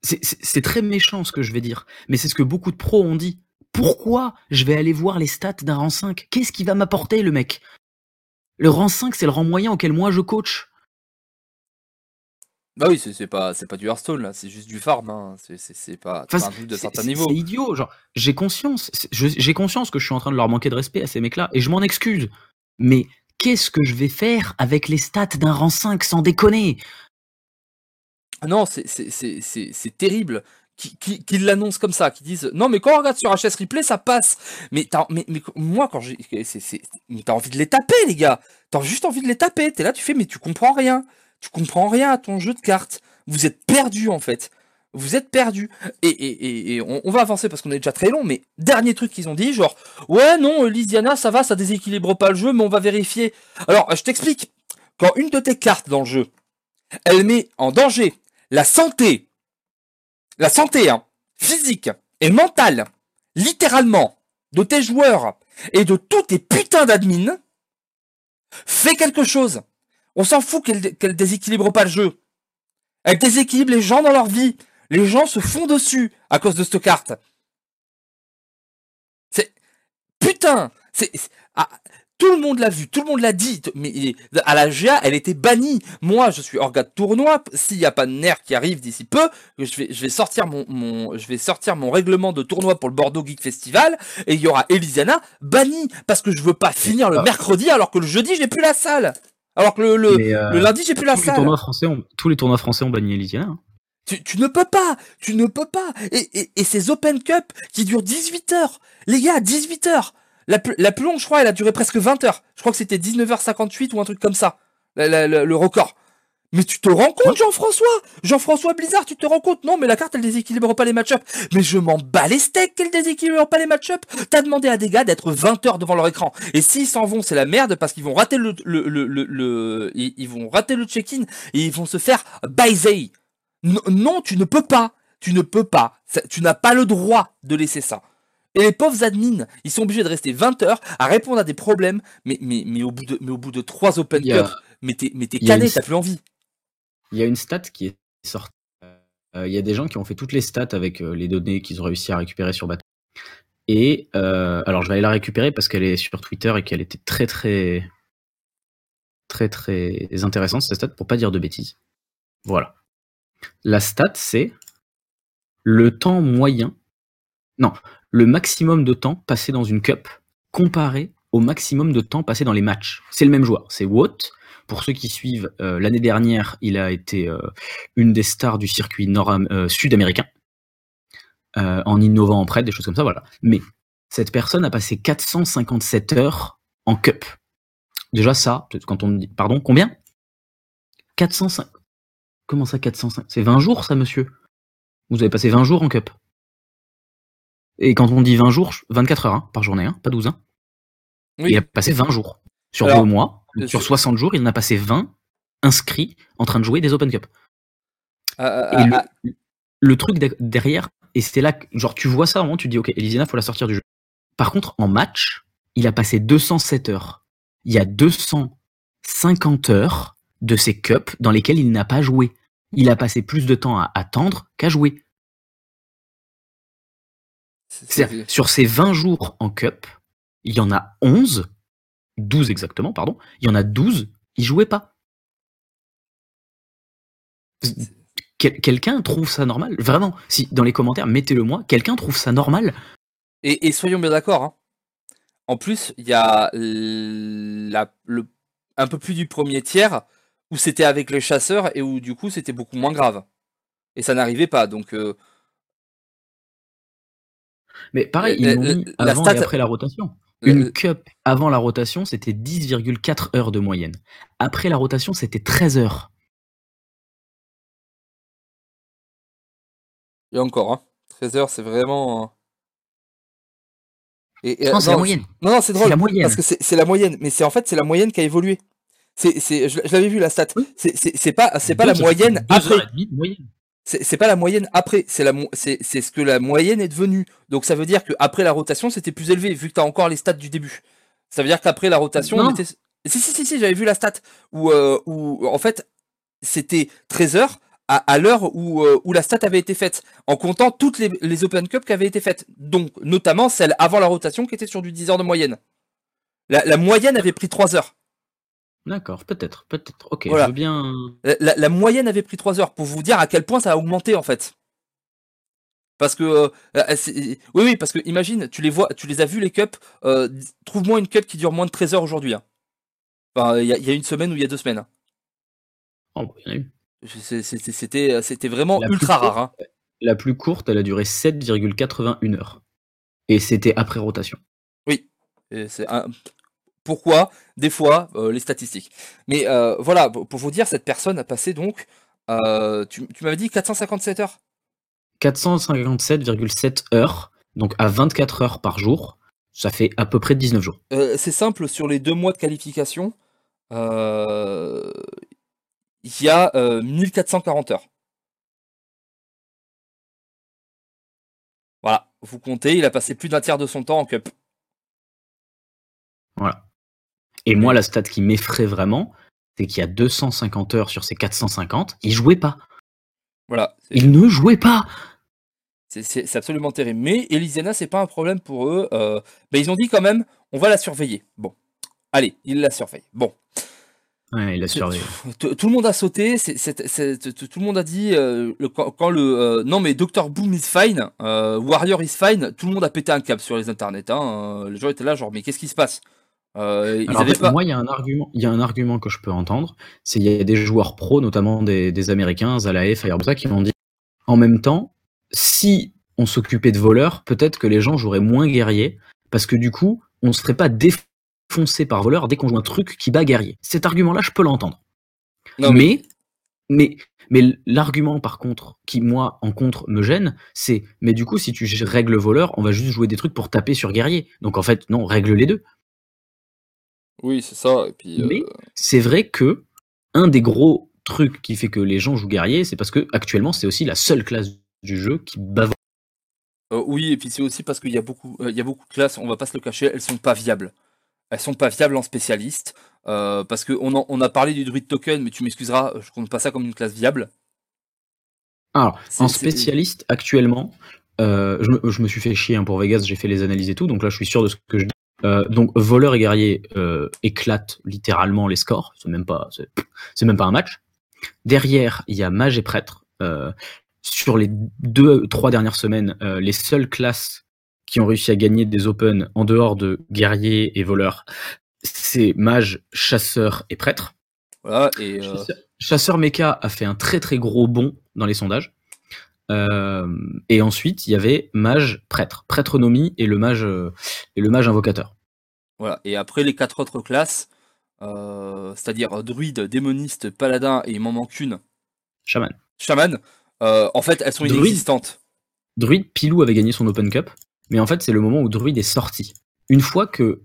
C'est- C'est c'est très méchant ce que je vais dire, mais c'est ce que beaucoup de pros ont dit. Pourquoi je vais aller voir les stats d'un rang 5 Qu'est-ce qui va m'apporter, le mec? Le rang 5, c'est le rang moyen auquel moi je coach. Bah oui, c'est pas, du Hearthstone, là, c'est juste du farm, hein. C'est- pas, c'est Enfin, pas un truc de c'est- certain c'est- idiot, genre, j'ai conscience, j'ai conscience que je suis en train de leur manquer de respect à ces mecs-là, et je m'en excuse. Mais qu'est-ce que je vais faire avec les stats d'un rang 5 sans déconner? Ah Non, c'est- terrible qu'ils qui, qu'ils l'annoncent comme ça, qu'ils disent non, mais quand on regarde sur HS Replay, ça passe. Mais, mais, mais moi, quand j'ai. T'as envie de les taper, les gars. T'as juste envie de les taper. T'es là, tu fais, mais tu comprends rien. Tu comprends rien à ton jeu de cartes. Vous êtes perdu en fait. Vous êtes perdu. Et, et, on va avancer parce qu'on est déjà très long, mais dernier truc qu'ils ont dit, genre, ouais, non, euh, Lysiana, ça va, ça déséquilibre pas le jeu, mais on va vérifier. Alors, je t'explique. Quand une de tes cartes dans le jeu, elle met en danger la santé, la santé hein, physique et mentale, littéralement, de tes joueurs et de tous tes putains d'admins, fais quelque chose. On s'en fout qu'elle dé- qu'elle déséquilibre pas le jeu. Elle déséquilibre les gens dans leur vie. Les gens se font dessus à cause de cette carte. C'est putain, c'est ah, tout le monde l'a vu, tout le monde l'a dit. Mais à la GA, elle était bannie. Moi, je suis orga de tournoi. S'il n'y a pas de nerf qui arrive d'ici peu, je vais, je vais sortir mon, mon, je vais sortir mon règlement de tournoi pour le Bordeaux Geek Festival et il y aura Elisiana bannie parce que je veux pas finir le mercredi alors que le jeudi j'ai plus la salle. Alors que le, le, euh, le lundi j'ai plus la tous, les tournois français ont, tous les tournois français ont banni Elysiana. hein. Tu, tu ne peux pas, tu ne peux pas. Et, et, et ces Open Cup qui durent 18 heures. Les gars, 18 heures. La, plus- la plus longue, je crois, elle a duré presque 20 heures. Je crois que c'était 19h58 ou un truc comme ça. La- la- la- le record. Mais tu te rends compte, Jean-François? Jean-François Blizzard, tu te rends compte? Non, mais la carte, elle déséquilibre pas les match-up. Mais je m'en bats les steaks qu'elle déséquilibre pas les match-up. T'as demandé à des gars d'être 20 heures devant leur écran. Et s'ils s'en vont, c'est la merde parce qu'ils vont rater le, le, le, le, le- ils, vont rater le check-in et ils vont se faire baiser. Non, non, tu ne peux pas. Tu ne peux pas. Tu n'as pas le droit de laisser ça. Et les pauvres admins, ils sont obligés de rester 20 heures à répondre à des problèmes, mais, mais, mais, au, bout de, mais au bout de 3 Open Il y a- Cup, mais t'es mais t'es cané, une- t'as plus envie. Il y a une stat qui est sortie. Euh, Il y a des gens qui ont fait toutes les stats avec euh, les données qu'ils ont réussi à récupérer sur Battle. Et euh, alors je vais aller la récupérer parce qu'elle est sur Twitter et qu'elle était très très très très intéressante cette stat pour pas dire de bêtises. Voilà. La stat c'est le temps moyen. Non, le maximum de temps passé dans une cup comparé au maximum de temps passé dans les matchs. C'est le même joueur, c'est Watt. Pour ceux qui suivent, euh, l'année dernière, il a été euh, une des stars du circuit nord euh, sud-américain, en innovant en prêt, des choses comme ça, voilà. Mais cette personne a passé 457 heures en cup. Déjà ça, quand on dit, pardon, combien? 405. Comment ça 405 C'est 20 jours ça, monsieur? Vous avez passé 20 jours en cup. Et quand on dit 20 jours, 24 heures hein, par journée, hein, pas 12. Hein. Oui. Il a passé 20 jours. Sur Alors, deux mois, sur je- 60 jours, il en a passé 20 inscrits en train de jouer des Open Cup. Euh, Et euh, le, le truc de- derrière, et c'était là genre, tu vois ça, au moment, tu te dis, ok, Elisiana, faut la sortir du jeu. Par contre, en match, il a passé 207 heures. Il y a 250 heures de ces cups dans lesquels il n'a pas joué. Il a passé plus de temps à attendre qu'à jouer. c'est- sur ces 20 jours en cup, il y en a 11, 12 exactement, pardon, il y en a 12, il jouait pas. quel- quelqu'un trouve ça normal? Vraiment, si dans les commentaires, mettez-le moi. Quelqu'un trouve ça normal? Et, et soyons bien d'accord. hein. En plus, il y a la, le, un peu plus du premier tiers où c'était avec les chasseurs et où du coup c'était beaucoup moins grave. Et ça n'arrivait pas. Donc euh, Mais pareil, La- ils l'ont la- mis la avant stat- et après la rotation. Une cup avant la rotation, c'était 10,4 heures de moyenne. Après la rotation, c'était 13 heures. et encore, hein, 13 heures, c'est vraiment. euh, Et, et- Non, c'est la non, moyenne. Non, non, c'est C'est drôle. la moyenne. Parce que c'est la moyenne, mais c'est en fait c'est la moyenne qui a évolué. C'est, c'est, je, je l'avais vu la stat. C'est, c'est, c'est pas, c'est pas la moyenne après. demie moyenne. C'est, pas la moyenne après. C'est ce que la moyenne est devenue. Donc ça veut dire que après la rotation, c'était plus élevé vu que t'as encore les stats du début. Ça veut dire qu'après la rotation, on était. Si si si si, j'avais vu la stat où, euh, où en fait c'était 13 heures à, à l'heure où, euh, où la stat avait été faite, en comptant toutes les, les Open Cup qui avaient été faites. Donc notamment celle avant la rotation qui était sur du 10 heures de moyenne. La, la moyenne avait pris 3 heures. D'accord, peut-être, peut-être. Ok, Voilà. je veux bien. La, moyenne avait pris 3 heures pour vous dire à quel point ça a augmenté en fait. Parce que euh, euh, oui oui parce que imagine tu les vois tu les as vus les cups euh, trouve-moi une cup qui dure moins de 13 heures aujourd'hui. hein. Enfin il y, a- il y a une semaine ou il y a deux semaines. hein. Oh, il y en a eu. C'est- c'est- c'est- C'était vraiment La ultra courte, rare. hein. La plus courte, elle a duré 7,81 heures. Et c'était après rotation. Et c'est un- Pourquoi Des fois, euh, les statistiques. Mais euh, voilà, pour vous dire, cette personne a passé donc, euh, tu, tu m'avais dit 457 heures 457,7 heures, donc à 24 heures par jour, ça fait à peu près 19 jours. C'est simple, sur les deux mois de qualification, il y a euh, 1440 heures. Voilà, vous comptez, il a passé plus d'un tiers de son temps en cup. Voilà. Et moi, la stat qui m'effraie vraiment, c'est qu'il y a 250 heures sur ces 450, il jouait pas. Voilà, Il ne jouait pas. c'est absolument terrible. Mais Elysiana, c'est pas un problème pour eux. euh, ben, ils ont dit quand même, on va la surveiller. Bon, allez, ils la surveillent. Bon. Ouais, il a surveillé. Tout tout le monde a sauté, tout tout le monde a dit euh, le, quand, quand le euh, non mais Dr Boom is fine, euh, Warrior is fine, tout le monde a pété un câble sur les internets. Hein, les gens étaient là genre mais qu'est-ce qui se passe? Euh, Ils Alors, en avaient fait, pas. moi, il y a un argument, il y a un argument que je peux entendre, c'est il y a des joueurs pros, notamment des, des Américains, Zalae, Firebusa, qui m'ont dit, en même temps, si on s'occupait de voleurs, peut-être que les gens joueraient moins guerriers, parce que du coup, on se ferait pas défoncer par voleurs dès qu'on joue un truc qui bat guerrier. Cet argument-là, je peux l'entendre. Mais, mais, mais l'argument, par contre, qui, moi, en contre, me gêne, c'est, mais du coup, si tu règles voleur, on va juste jouer des trucs pour taper sur guerrier. Donc, en fait, non, règle les deux. Oui c'est ça. Et puis euh, Mais c'est vrai que un des gros trucs qui fait que les gens jouent guerrier, c'est parce que actuellement c'est aussi la seule classe du jeu qui bave. euh, oui et puis c'est aussi parce qu'il y a beaucoup euh, il y a beaucoup de classes, on va pas se le cacher, elles sont pas viables. Elles sont pas viables en spécialiste euh, parce que on, en- on a parlé du druid token, mais tu m'excuseras, je compte pas ça comme une classe viable. Alors en spécialiste actuellement, euh, je, me, je me suis fait chier hein, pour Vegas, j'ai fait les analyses et tout, donc là je suis sûr de ce que je dis. Euh, donc voleur et guerrier euh, éclatent littéralement les scores, c'est même pas c'est c'est même pas un match. Derrière il y a mage et prêtre. Euh, sur les deux trois dernières semaines, euh, les seules classes qui ont réussi à gagner des Open en dehors de guerrier et voleur, c'est mage, chasseur et prêtre. Voilà et euh, Chasseur, Chasseur Mecha a fait un très très gros bond dans les sondages. Euh, et ensuite, il y avait mage prêtre, prêtronomie et le mage euh, et le mage invocateur. Voilà. Et après les quatre autres classes, euh, c'est-à-dire druide, démoniste, paladin et il m'en manque une, Chaman. chaman, euh, en fait elles sont Druide. inexistantes. Druid, Pilou avait gagné son Open Cup, mais en fait, c'est le moment où Druid est sorti. Une fois que,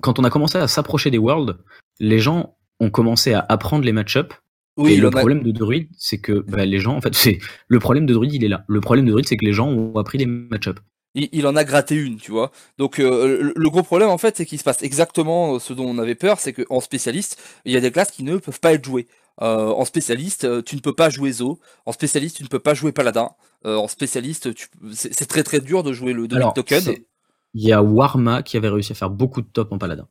quand on a commencé à s'approcher des Worlds, les gens ont commencé à apprendre les match-up. Oui, et le en a- problème de Druid, c'est que bah, les gens, en fait, c'est le problème de Druid, il est là. Le problème de Druid, c'est que les gens ont appris les match-up. il, il en a gratté une, tu vois. Donc euh, le, le gros problème en fait, c'est qu'il se passe exactement ce dont on avait peur, c'est qu'en spécialiste, il y a des classes qui ne peuvent pas être jouées. Euh, en spécialiste, euh, tu ne peux pas jouer Zo. En spécialiste, tu ne peux pas jouer Paladin. Euh, en spécialiste, tu- c'est c'est très très dur de jouer le Druid Alors, Token. il y a Warma qui avait réussi à faire beaucoup de top en paladin.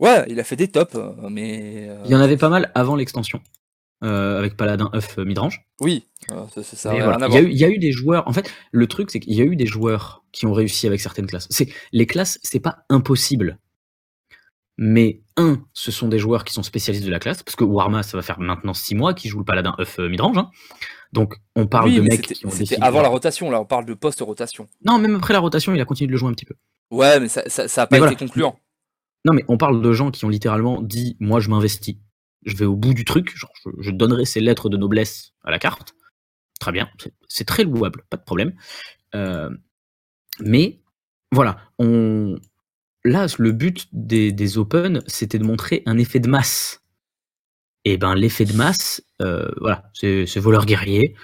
Ouais, il a fait des tops, mais euh, Il y en avait pas mal avant l'extension. Euh, avec Paladin œuf midrange. Oui, euh, ça, ça, voilà, il, y a eu, il y a eu des joueurs. En fait, le truc, c'est qu'il y a eu des joueurs qui ont réussi avec certaines classes. C'est les classes, c'est pas impossible. Mais un, ce sont des joueurs qui sont spécialistes de la classe, parce que Warma, ça va faire maintenant six mois qu'ils jouent le paladin œuf euh, midrange. hein. Donc, on parle Oui, de mecs qui ont c'était avant la rotation, là, on parle de post-rotation. Non, même après la rotation, il a continué de le jouer un petit peu. Ouais, mais ça, ça, ça a pas Mais été voilà. concluant. Non, mais on parle de gens qui ont littéralement dit Moi, je m'investis. Je vais au bout du truc. Genre, je, donnerai ces lettres de noblesse à la carte. Très bien. c'est- très louable. Pas de problème. Euh, mais voilà. On... Là, le but des, des Open, c'était de montrer un effet de masse. Et ben, l'effet de masse, euh, voilà, c'est voleur guerrier.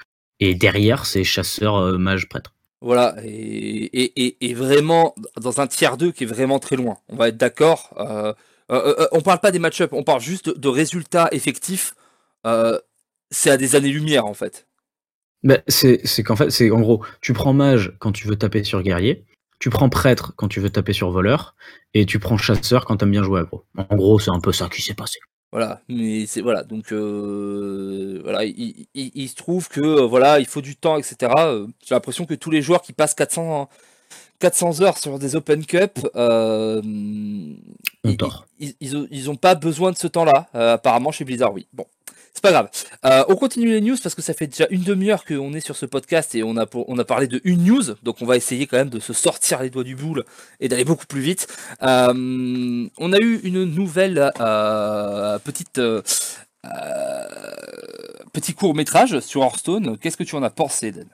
Et derrière, c'est chasseur, euh, mage, prêtre. Voilà, et, et, et, et vraiment dans un tiers 2 qui est vraiment très loin. On va être d'accord. Euh, euh, euh, on parle pas des match-up, on parle juste de, de résultats effectifs. C'est à des années-lumière en fait. Ben, c'est qu'en fait, c'est en gros, tu prends mage quand tu veux taper sur guerrier, tu prends prêtre quand tu veux taper sur voleur, et tu prends chasseur quand t'aimes bien jouer aggro. En gros, c'est un peu ça qui s'est passé. Voilà, mais c'est voilà, donc euh, voilà, il, il- il se trouve que voilà, il faut du temps, etc. J'ai l'impression que tous les joueurs qui passent 400 400 heures sur des Open Cup, euh, ils, ils, ils ont, ils ont pas besoin de ce temps-là. Euh, apparemment chez Blizzard, oui. Bon, c'est pas grave. Euh, on continue les news parce que ça fait déjà une demi-heure qu'on est sur ce podcast et on a, pour- on a parlé de une news, donc on va essayer quand même de se sortir les doigts du boule et d'aller beaucoup plus vite. On a eu une nouvelle petite petit court métrage sur Hearthstone. Qu'est-ce que tu en as pensé, Dan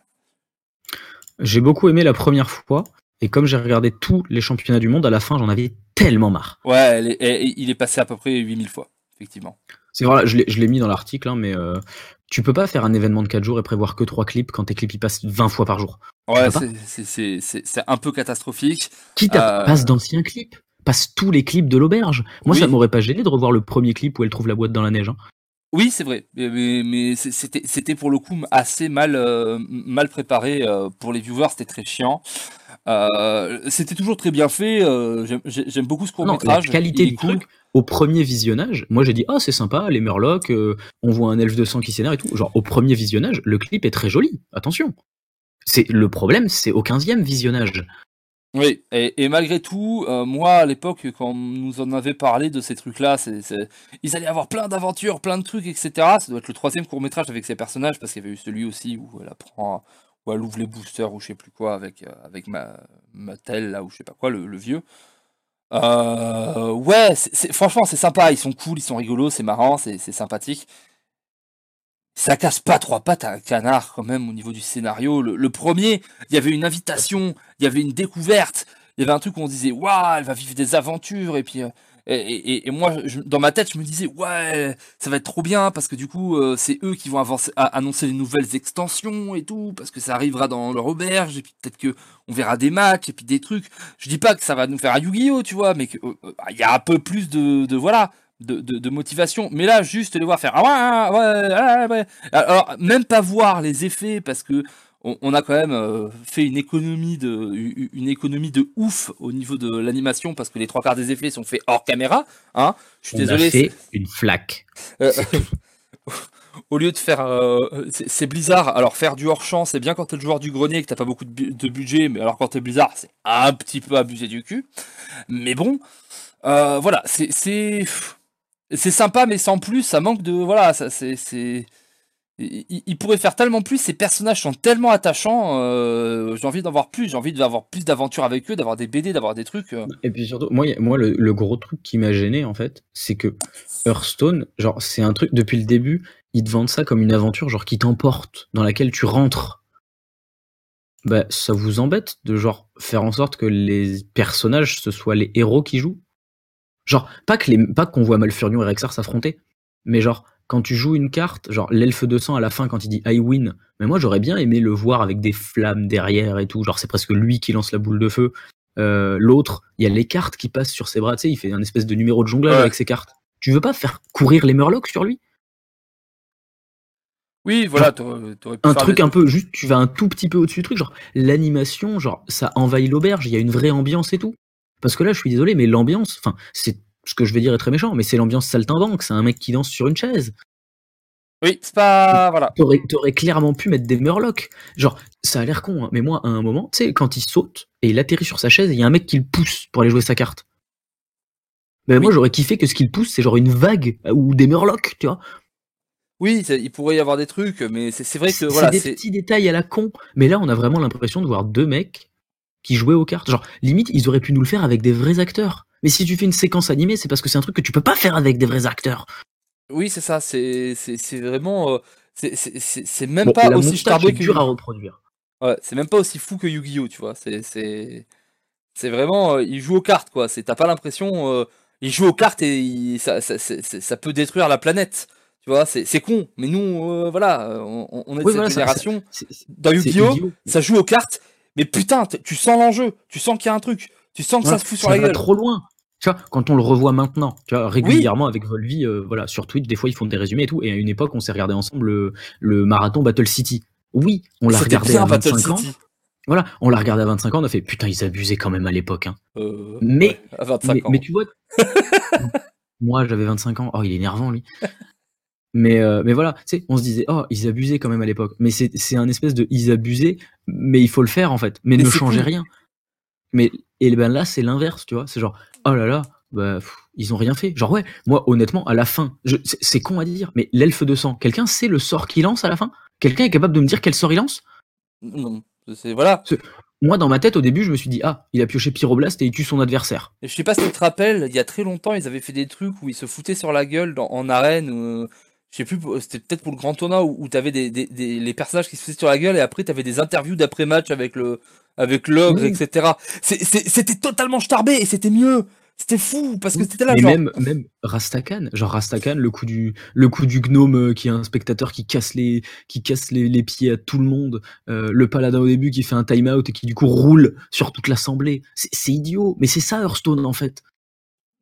J'ai beaucoup aimé la première fois, et comme j'ai regardé tous les championnats du monde, à la fin, j'en avais tellement marre. Ouais, il est passé à peu près 8000 fois, effectivement. C'est vrai, je l'ai je l'ai mis dans l'article, hein, mais euh, tu peux pas faire un événement de 4 jours et prévoir que 3 clips quand tes clips ils passent 20 fois par jour. Ouais, c'est- un peu catastrophique. Quitte à Euh, passe d'anciens clips, passe tous les clips de l'auberge. Moi, Oui. ça m'aurait pas gêné de revoir le premier clip où elle trouve la boîte dans la neige. hein. Oui, c'est vrai, mais, c'était c'était pour le coup assez mal, euh, mal préparé euh, pour les viewers, c'était très chiant. Euh, c'était toujours très bien fait, j'aime- j'ai- j'aime beaucoup ce court la métrage. qualité du truc, au premier visionnage, moi j'ai dit ah c'est sympa, les Murlocs, on voit un elfe de sang qui s'énerve et tout. Genre au premier visionnage, le clip est très joli. Attention. C'est le problème, c'est au 15e visionnage. Oui, et, malgré tout, euh, moi à l'époque, quand on nous en avait parlé de ces trucs-là, c'est, ils allaient avoir plein d'aventures, plein de trucs, etc. Ça doit être le troisième court métrage avec ces personnages, parce qu'il y avait eu celui aussi où elle apprend, où elle ouvre les boosters ou je sais plus quoi avec, euh, avec ma, Mattel là ou je sais pas quoi, le, vieux. Euh, ouais, franchement c'est sympa, ils sont cool, ils sont rigolos, c'est marrant, c'est sympathique. Ça casse pas trois pattes à un canard quand même au niveau du scénario. Le, premier, il y avait une invitation, il y avait une découverte, il y avait un truc où on disait waouh, elle va vivre des aventures et puis euh, et, moi dans ma tête je me disais ouais ça va être trop bien parce que du coup euh, c'est eux qui vont annoncer les nouvelles extensions et tout parce que ça arrivera dans leur auberge et puis peut-être que on verra des matchs et puis des trucs. Je dis pas que ça va nous faire un Yu-Gi-Oh tu vois mais que euh, euh, y a un peu plus de, de voilà de, de, de motivation. Mais là juste les voir faire ah ouais ouais ouais, ouais. alors même pas voir les effets parce que on, on a quand même euh, fait une économie de une économie de ouf au niveau de l'animation parce que les trois quarts des effets sont faits hors caméra. Hein je suis On désolé. a fait une flaque. Euh, au lieu de faire, euh, c'est Blizzard. Alors faire du hors champ, c'est bien quand t'es le joueur du grenier et que t'as pas beaucoup de, bu- de budget, mais alors quand t'es Blizzard, c'est un petit peu abusé du cul. Mais bon, euh, voilà, c'est c'est sympa, mais sans plus, ça manque de voilà, ça c'est il, il- pourrait faire tellement plus, ces personnages sont tellement attachants, euh, j'ai envie d'en voir plus, j'ai envie d'avoir plus d'aventures avec eux, d'avoir des BD, d'avoir des trucs. euh. Et puis surtout, moi, le, gros truc qui m'a gêné en fait, c'est que Hearthstone, genre c'est un truc depuis le début, ils te vendent ça comme une aventure genre qui t'emporte, dans laquelle tu rentres. Bah ça vous embête de genre faire en sorte que les personnages ce soient les héros qui jouent? Genre pas que les pas qu'on voit Malfurion et Rexar s'affronter, mais genre quand tu joues une carte, genre l'elfe de sang à la fin quand il dit I win, mais moi j'aurais bien aimé le voir avec des flammes derrière et tout, genre c'est presque lui qui lance la boule de feu. Euh, L'autre, il y a les cartes qui passent sur ses bras, tu sais, il fait un espèce de numéro de jonglage Ouais. avec ses cartes. Tu veux pas faire courir les Murlocs sur lui? Oui, voilà, t'aurais t'aurais pu Un faire truc des- un peu, juste tu vas un tout petit peu au-dessus du truc, genre l'animation, genre ça envahit l'auberge, il y a une vraie ambiance et tout. Parce que là, je suis désolé, mais l'ambiance, enfin, c'est ce que je vais dire est très méchant, mais c'est l'ambiance saltimbanque, c'est un mec qui danse sur une chaise. Oui, c'est pas. Voilà. T'aurais, t'aurais clairement pu mettre des murlocs. Genre, ça a l'air con, hein, mais moi, à un moment, tu sais, quand il saute et il atterrit sur sa chaise, il y a un mec qui le pousse pour aller jouer sa carte. Mais moi, j'aurais kiffé que ce qu'il pousse, c'est genre une vague ou des murlocs, tu vois. Oui, il pourrait y avoir des trucs, mais c'est c'est vrai que C'est voilà, des c'est. petits détails à la con. Mais là, on a vraiment l'impression de voir deux mecs qui jouaient aux cartes. Genre, limite, ils auraient pu nous le faire avec des vrais acteurs. Mais si tu fais une séquence animée, c'est parce que c'est un truc que tu peux pas faire avec des vrais acteurs. Oui, c'est ça. C'est vraiment. euh, c'est- même Bon, pas la aussi starbé que. dur à reproduire. Ouais, c'est même pas aussi fou que Yu-Gi-Oh, tu vois. C'est c'est vraiment. euh, il joue aux cartes, quoi. T'as pas l'impression. euh, il joue aux cartes et il- ça, ça, ça peut détruire la planète. Tu vois, c'est con. Mais nous, euh, voilà, euh, on, on est de Oui, cette voilà, ça- génération. Dans Yu-Gi-Oh, ça joue aux cartes. Mais putain, tu sens l'enjeu. Tu sens qu'il y a un truc. Tu sens que ça se fout sur ça la va gueule. trop loin. Tu vois, quand on le revoit maintenant, tu vois, régulièrement avec Volvi, euh, voilà, sur Twitch, des fois ils font des résumés et tout. Et à une époque, on s'est regardé ensemble le, le marathon Battle City. Oui, on l'a regardé bien à Battle 25 ans. City. Voilà, on l'a regardé à 25 ans, on a fait putain, ils abusaient quand même à l'époque. Hein. Euh, Mais- ouais, à 25 Mais, ans. mais tu vois, moi j'avais 25 ans. Oh, il est énervant lui. Mais, euh, mais voilà, tu sais, on se disait, oh, ils abusaient quand même à l'époque. Mais c'est c'est un espèce de ils abusaient, mais il faut le faire en fait. Mais, Mais ne changez cool. rien. Mais et ben là, c'est l'inverse, tu vois. C'est genre, oh là là, bah, pff, ils ont rien fait. Genre, ouais, moi, honnêtement, à la fin, c'est con à dire, mais l'elfe de sang, quelqu'un sait le sort qu'il lance à la fin? Quelqu'un est capable de me dire quel sort il lance? Non, c'est voilà. Moi, dans ma tête, au début, je me suis dit, ah, il a pioché Pyroblast et il tue son adversaire. Je sais pas si tu te rappelles, il y a très longtemps, ils avaient fait des trucs où ils se foutaient sur la gueule dans- en arène. euh, je sais plus, c'était peut-être pour le grand tournoi où, où t'avais des, des, des- les personnages qui se foutaient sur la gueule et après t'avais des interviews d'après-match avec le avec l'ogre, etc. C'était totalement starbé et c'était mieux. C'était fou parce que c'était là Mais genre. même, même Rastakan, genre Rastakan, le coup du, le coup du gnome euh, qui est un spectateur qui casse les, qui casse les, les pieds à tout le monde, euh, le paladin au début qui fait un time out et qui du coup roule sur toute l'assemblée. C'est idiot, mais c'est ça Hearthstone en fait.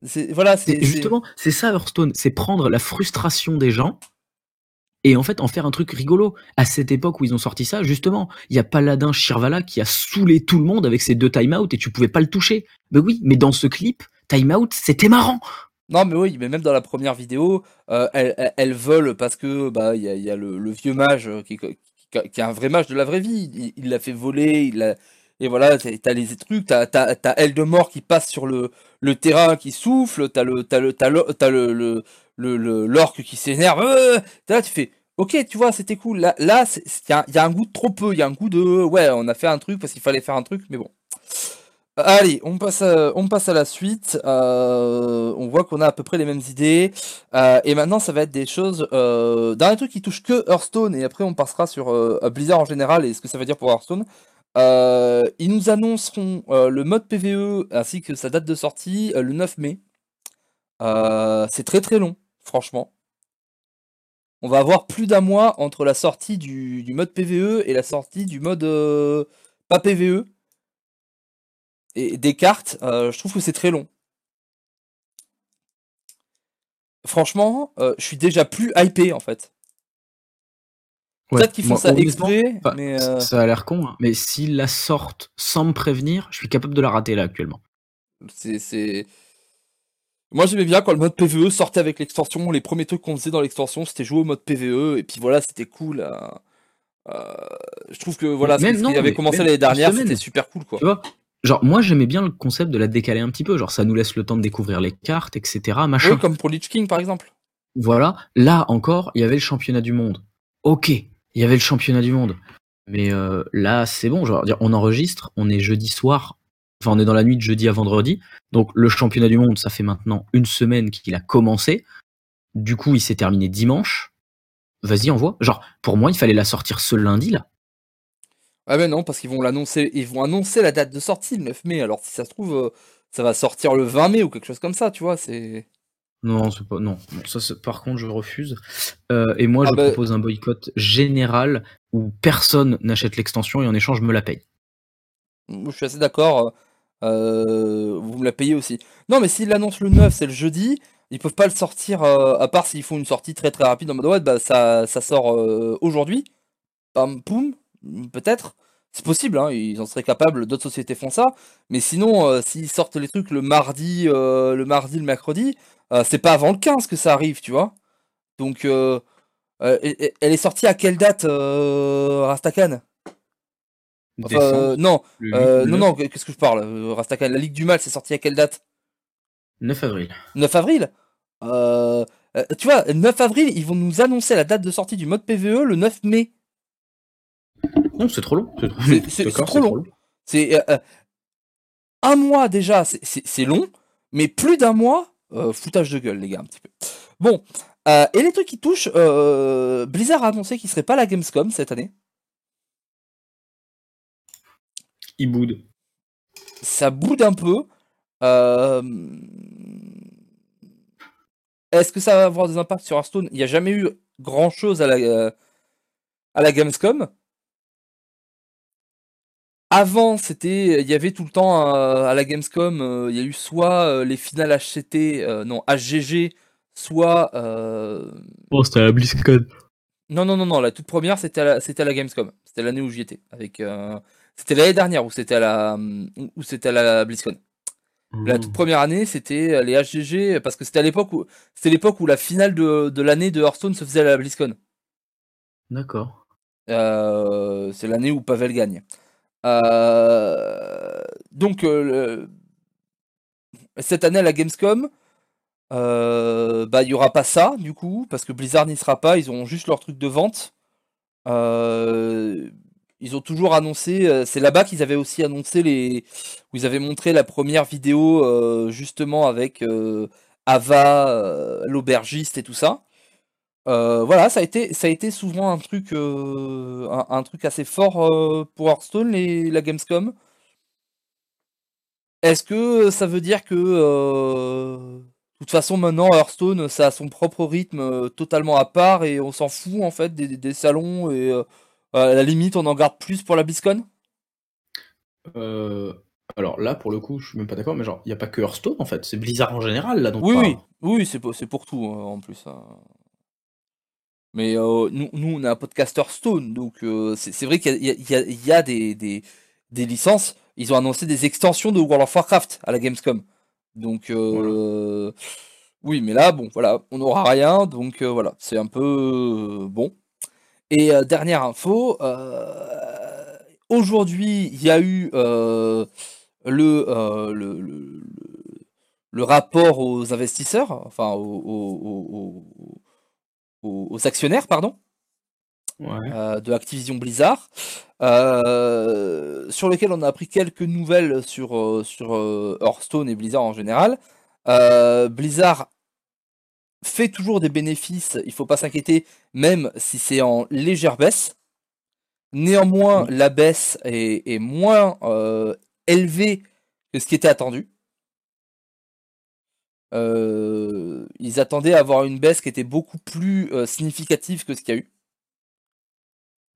C'est- Voilà, C'est justement, c'est ça Hearthstone, c'est prendre la frustration des gens et en fait en faire un truc rigolo. À cette époque où ils ont sorti ça, justement, il y a Paladin Shirvala qui a saoulé tout le monde avec ses deux time out et tu pouvais pas le toucher. Mais oui, mais dans ce clip, time out, c'était marrant. Non, mais oui, mais même dans la première vidéo, euh, elles, volent parce que bah il y a, il y a le, le vieux mage euh, qui, qui, qui- est un vrai mage de la vraie vie. Il l'a fait voler, il l'a et voilà, t'as les trucs, t'as t'as t'as Elle de mort qui passe sur le, le terrain qui souffle, t'as le le le le le le- l'orque qui s'énerve. là, tu fais. Ok, tu vois, c'était cool. Là, là, il y, a- y a un goût de trop peu. Il y a un goût de ouais, on a fait un truc parce qu'il fallait faire un truc, mais bon. Allez, on passe à, on passe à la suite. Euh, on voit qu'on a à peu près les mêmes idées. Euh, et maintenant, ça va être des choses. Euh, dernier truc qui touche que Hearthstone, et après on passera sur euh, Blizzard en général et ce que ça veut dire pour Hearthstone. Euh, ils nous annonceront euh, le mode PVE ainsi que sa date de sortie euh, le 9 mai. Euh, c'est très très long, franchement. On va avoir plus d'un mois entre la sortie du, du mode PVE et la sortie du mode pas PVE et des cartes, je trouve que c'est très long. Franchement, je suis déjà plus hypé en fait. Ouais, Peut-être qu'ils font moi, ça exprès, mais ça- euh, ça a l'air con, hein, mais s'ils la sortent sans me prévenir, je suis capable de la rater là actuellement. c'est. Moi j'aimais bien quand le mode PVE sortait avec l'extension. Les premiers trucs qu'on faisait dans l'extension, c'était jouer au mode PVE, et puis voilà, c'était cool. euh, euh, Je trouve que voilà, même ce non, qui avait commencé l'année dernière, c'était super cool quoi. Tu vois Genre, moi j'aimais bien le concept de la décaler un petit peu, genre ça nous laisse le temps de découvrir les cartes, etc. Machin. Oui, comme pour Lich King par exemple. Voilà, là encore, il y avait le championnat du monde. Ok, il y avait le championnat du monde. Mais euh, là, c'est bon, on enregistre, on est jeudi soir, enfin on est dans la nuit de jeudi à vendredi, donc le championnat du monde, ça fait maintenant une semaine qu'il a commencé. Du coup, il s'est terminé dimanche. Vas-y, envoie. Genre, pour moi, il fallait la sortir ce lundi, là. Ah mais non, parce qu'ils vont l'annoncer, ils vont annoncer la date de sortie le 9 mai. Alors si ça se trouve, euh, ça va sortir le 20 mai ou quelque chose comme ça, tu vois. C'est. Non, c'est pas. Non, non, ça, c'est- par contre, je refuse. Euh, et moi, Ah je bah- propose un boycott général où personne n'achète l'extension et en échange, je me la paye. Je suis assez d'accord. euh, vous me la payez aussi. Non, mais s'ils l'annoncent le 9, c'est le jeudi. Ils peuvent pas le sortir, euh, à part s'ils font une sortie très très rapide en mode ouais, bah ça, ça sort aujourd'hui. Pam, poum, peut-être. C'est possible, hein, ils en seraient capables, d'autres sociétés font ça. Mais sinon, euh, s'ils sortent les trucs le mardi, euh, le mardi, le mercredi, euh, c'est pas avant le 15 que ça arrive, tu vois. Donc, euh, Euh, elle est sortie à quelle date, Rastakan Enfin, non, le 8, non, non, qu'est-ce que je parle Rastakan, la Ligue du Mal, c'est sorti à quelle date? 9 avril. 9 avril? Tu vois, 9 avril, ils vont nous annoncer la date de sortie du mode PVE le 9 mai. Non, c'est trop long. C'est trop, trop long. C'est un mois déjà, c'est long, mais plus d'un mois, euh, foutage de gueule, les gars, un petit peu. Bon, euh, et les trucs qui touchent, euh, Blizzard a annoncé qu'il serait pas à la Gamescom cette année. Il boude. Ça boude un peu. Euh, Est-ce que ça va avoir des impacts sur Hearthstone? Il n'y a jamais eu grand chose à la, à la Gamescom. Avant, c'était, il y avait tout le temps euh, à la Gamescom, euh, il y a eu soit euh, les finales HCT, non HGG, soit Oh, c'était à la BlizzCon. non non non non, la toute première c'était à la, c'était à la Gamescom, c'était l'année où j'y étais, avec c'était l'année dernière où c'était à la où c'était à la BlizzCon. La toute première année, c'était les HGG parce que c'était à l'époque où c'était l'époque où la finale de, de l'année de Hearthstone se faisait à la BlizzCon. D'accord. C'est l'année où Pavel gagne. Euh, donc euh, cette année à la Gamescom, euh, bah il y aura pas ça du coup parce que Blizzard n'y sera pas. Ils ont juste leur truc de vente. Ils ont toujours annoncé. c'est là-bas qu'ils avaient aussi annoncé les. Où ils avaient montré la première vidéo justement avec Ava, l'aubergiste et tout ça. Euh, voilà, ça a été, ça a été souvent un truc, euh, un, un truc assez fort euh, pour Hearthstone, les, la Gamescom. Est-ce que ça veut dire que, de toute façon, maintenant Hearthstone, ça a son propre rythme totalement à part et on s'en fout en fait des, des salons et à la limite on en garde plus pour la BlizzCon? Alors là, pour le coup, je suis même pas d'accord, mais genre, il n'y a pas que Hearthstone en fait, c'est Blizzard en général là. Donc Oui, pas- oui, oui, c'est pour, tout euh, en plus. hein. Mais euh, nous, nous, on est un podcaster Stone, donc euh, c'est vrai qu'il y a, il y a- il y a des, des, des licences. Ils ont annoncé des extensions de World of Warcraft à la Gamescom. Donc, euh, oui, mais là, bon, voilà, on n'aura rien, donc euh, voilà, c'est un peu euh, bon. Et dernière info, aujourd'hui, il y a eu le, le, le, le- le rapport aux investisseurs, enfin aux, aux- aux- aux- aux actionnaires, pardon, Ouais. euh, de Activision Blizzard, euh, sur lequel on a appris quelques nouvelles sur, euh, sur Hearthstone et Blizzard en général. Blizzard fait toujours des bénéfices, il faut pas s'inquiéter, même si c'est en légère baisse. Néanmoins, la baisse est, est moins élevée que ce qui était attendu. Euh, ils attendaient à avoir une baisse qui était beaucoup plus euh, significative que ce qu'il y a eu.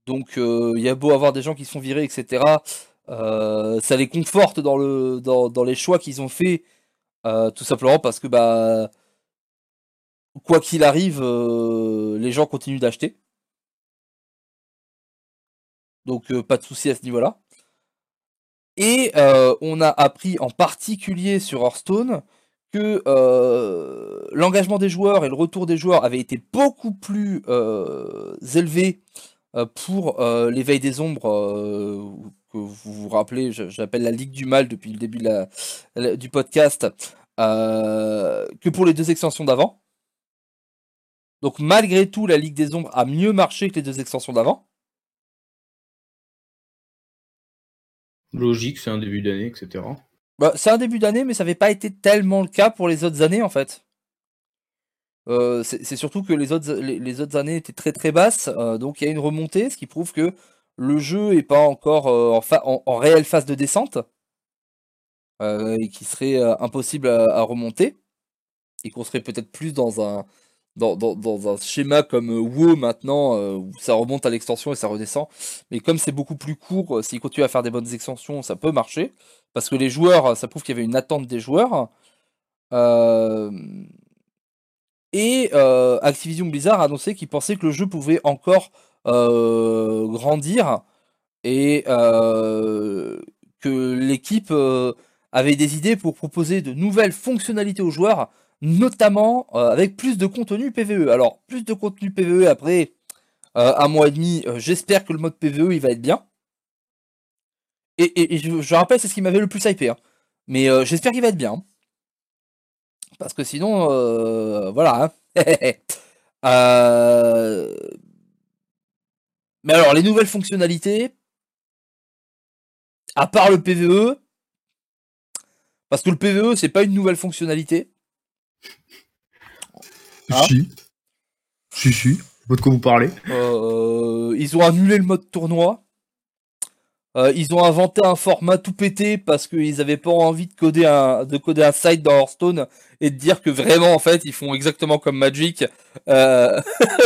Donc euh, il y a beau avoir des gens qui se virer, etc. ça les conforte dans, le, dans, dans les choix qu'ils ont fait, tout simplement parce que bah quoi qu'il arrive, les gens continuent d'acheter. Donc pas de souci à ce niveau-là. Et on a appris en particulier sur Hearthstone que euh, l'engagement des joueurs et le retour des joueurs avaient été beaucoup plus euh, élevés euh, pour euh, l'éveil des ombres que vous vous rappelez, j'appelle la Ligue du Mal depuis le début du podcast, que pour les deux extensions d'avant. Donc malgré tout, la Ligue des Ombres a mieux marché que les deux extensions d'avant. Logique, c'est un début d'année, etc. Bah, c'est un début d'année, mais ça n'avait pas été tellement le cas pour les autres années en fait. Euh, c'est surtout que les autres, les, autres années étaient très très basses, euh, donc il y a une remontée, ce qui prouve que le jeu est pas encore euh, en, en- réelle phase de descente et qui serait impossible à, remonter et qu'on serait peut-être plus dans un dans, dans- un schéma comme WoW maintenant où ça remonte à l'extension et ça redescend. Mais comme c'est beaucoup plus court, s'ils continuent à faire des bonnes extensions, ça peut marcher parce que les joueurs, ça prouve qu'il y avait une attente des joueurs. Euh, et euh, Activision Blizzard a annoncé qu'ils pensaient que le jeu pouvait encore euh, grandir et que l'équipe avait des idées pour proposer de nouvelles fonctionnalités aux joueurs, notamment avec plus de contenu PVE. Alors, plus de contenu PVE après un mois et demi, j'espère que le mode PVE il va être bien. Et, je, je, rappelle, c'est ce qui m'avait le plus hypé. Hein. Mais j'espère qu'il va être bien. Parce que sinon, voilà. Hein. Mais alors, les nouvelles fonctionnalités, à part le PVE, parce que le PVE, c'est pas une nouvelle fonctionnalité. Hein si. Si, si. De quoi vous parlez euh, Ils ont annulé le mode tournoi. Euh, ils ont inventé un format tout pété parce qu'ils n'avaient pas envie de coder un de coder un site dans Hearthstone et de dire que vraiment en fait ils font exactement comme Magic euh,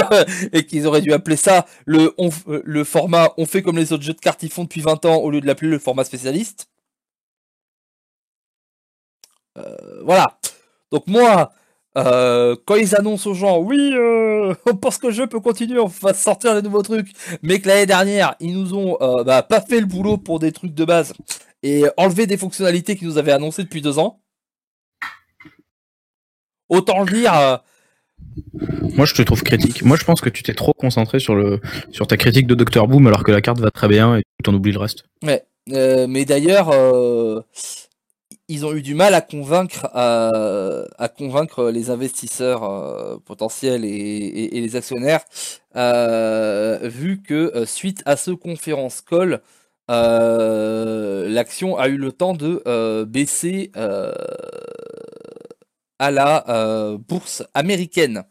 et qu'ils auraient dû appeler ça le le format on fait comme les autres jeux de cartes ils font depuis 20 ans au lieu de l'appeler le format spécialiste. voilà. Donc moi, euh, quand ils annoncent aux gens, oui, euh, on pense que le jeu peut continuer, on va sortir des nouveaux trucs, mais que l'année dernière, ils nous ont euh, bah, pas fait le boulot pour des trucs de base et enlevé des fonctionnalités qu'ils nous avaient annoncées depuis deux ans. Autant le dire. Moi, je te trouve critique. Moi, je pense que tu t'es trop concentré sur le sur ta critique de Dr Boom, alors que la carte va très bien et tu en oublies le reste. Ouais. mais d'ailleurs, ils ont eu du mal à convaincre, à, convaincre les investisseurs euh, potentiels et, les actionnaires, euh, vu que euh, suite à ce conférence call, l'action a eu le temps de baisser à la bourse américaine.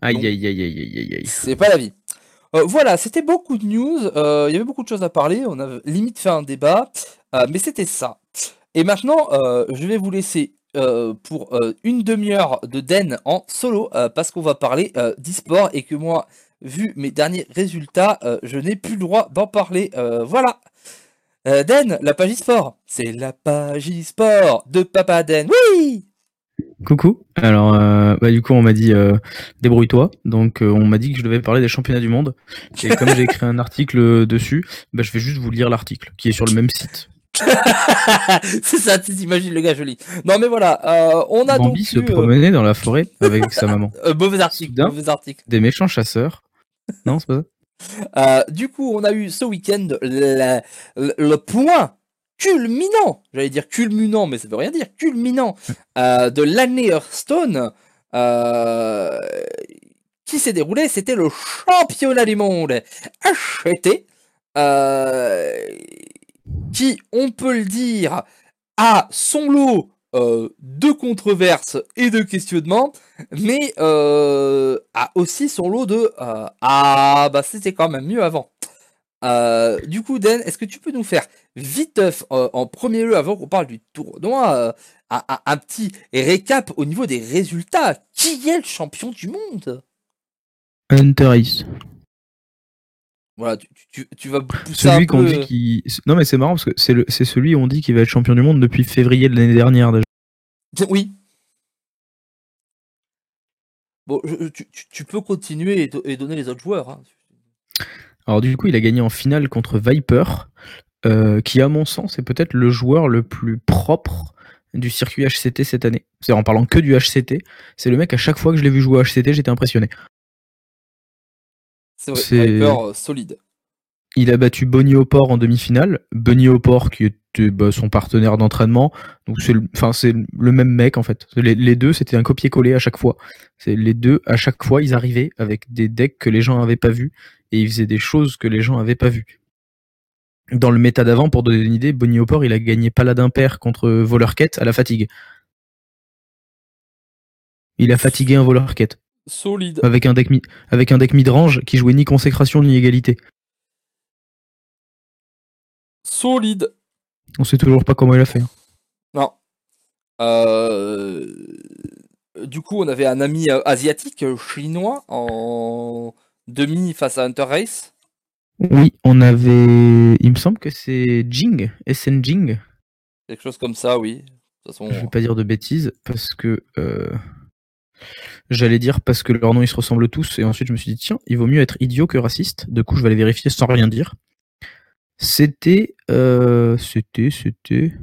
Aïe, aïe, aïe, aïe, aïe, aïe. C'est pas la vie. Voilà, c'était beaucoup de news. Il y avait beaucoup de choses à parler. On a limite fait un débat. mais c'était ça. Et maintenant, euh, je vais vous laisser euh, pour euh, une demi-heure de Den en solo parce qu'on va parler d'e-sport et que moi, vu mes derniers résultats, je n'ai plus le droit d'en parler. voilà. Den, la page e-sport. C'est la page e-sport de Papa Den. Oui Coucou. Alors, bah, du coup, on m'a dit débrouille-toi. Donc, on m'a dit que je devais parler des championnats du monde. Et comme j'ai écrit un article dessus, bah, je vais juste vous lire l'article qui est sur le même site. c'est ça, tu t'imagines le gars joli. Non mais voilà, euh, on a Bambi donc se promenait dans la forêt avec sa maman. Euh, mauvais article, mauvais article. Des méchants chasseurs. Non, c'est pas ça. Euh, du coup, on a eu ce week-end le, le, point culminant, j'allais dire culminant, mais ça veut rien dire, culminant de l'année Hearthstone qui s'est déroulé. C'était le championnat du monde HT qui, on peut le dire, a son lot euh, de controverses et de questionnements, mais euh, a aussi son lot de euh, ah bah c'était quand même mieux avant. du coup, Den, est-ce que tu peux nous faire vite en premier lieu avant qu'on parle du tournoi un, un, petit récap au niveau des résultats Qui est le champion du monde? Hunter Ice. Voilà, tu, tu, vas pousser celui qu'on dit qui non mais c'est marrant parce que c'est le c'est celui on dit qui va être champion du monde depuis février de l'année dernière déjà. Oui. Bon, tu, peux continuer et, donner les autres joueurs. Hein. Alors du coup, il a gagné en finale contre Viper, euh, qui à mon sens est peut-être le joueur le plus propre du circuit HCT cette année. C'est en parlant que du HCT, c'est le mec à chaque fois que je l'ai vu jouer au HCT, j'étais impressionné. C'est euh, solide. Il a battu Bonnie Opor en demi-finale. Bonnie Opor qui était bah, son partenaire d'entraînement. Donc c'est le, enfin c'est le même mec en fait. Les, deux c'était un copier-coller à chaque fois. C'est les deux à chaque fois ils arrivaient avec des decks que les gens avaient pas vus et ils faisaient des choses que les gens avaient pas vues. Dans le méta d'avant, pour donner une idée, Bonnie Opor il a gagné Paladin Père contre Voleur Quête à la fatigue. Il a fatigué un Voleur Quête. Solide. Avec un deck, mi avec un deck mid-range qui jouait ni consécration ni égalité. Solide. On sait toujours pas comment il a fait. Hein. Non. Euh, du coup, on avait un ami euh, asiatique, euh, chinois, en demi face à Hunter Race. Oui, on avait. Il me semble que c'est Jing, SN Jing. Quelque chose comme ça, oui. De Je vais pas dire de bêtises parce que. J'allais dire parce que leurs noms ils se ressemblent tous, et ensuite je me suis dit tiens, il vaut mieux être idiot que raciste. Du coup, je vais aller vérifier sans rien dire. C'était, euh, c'était, c'était,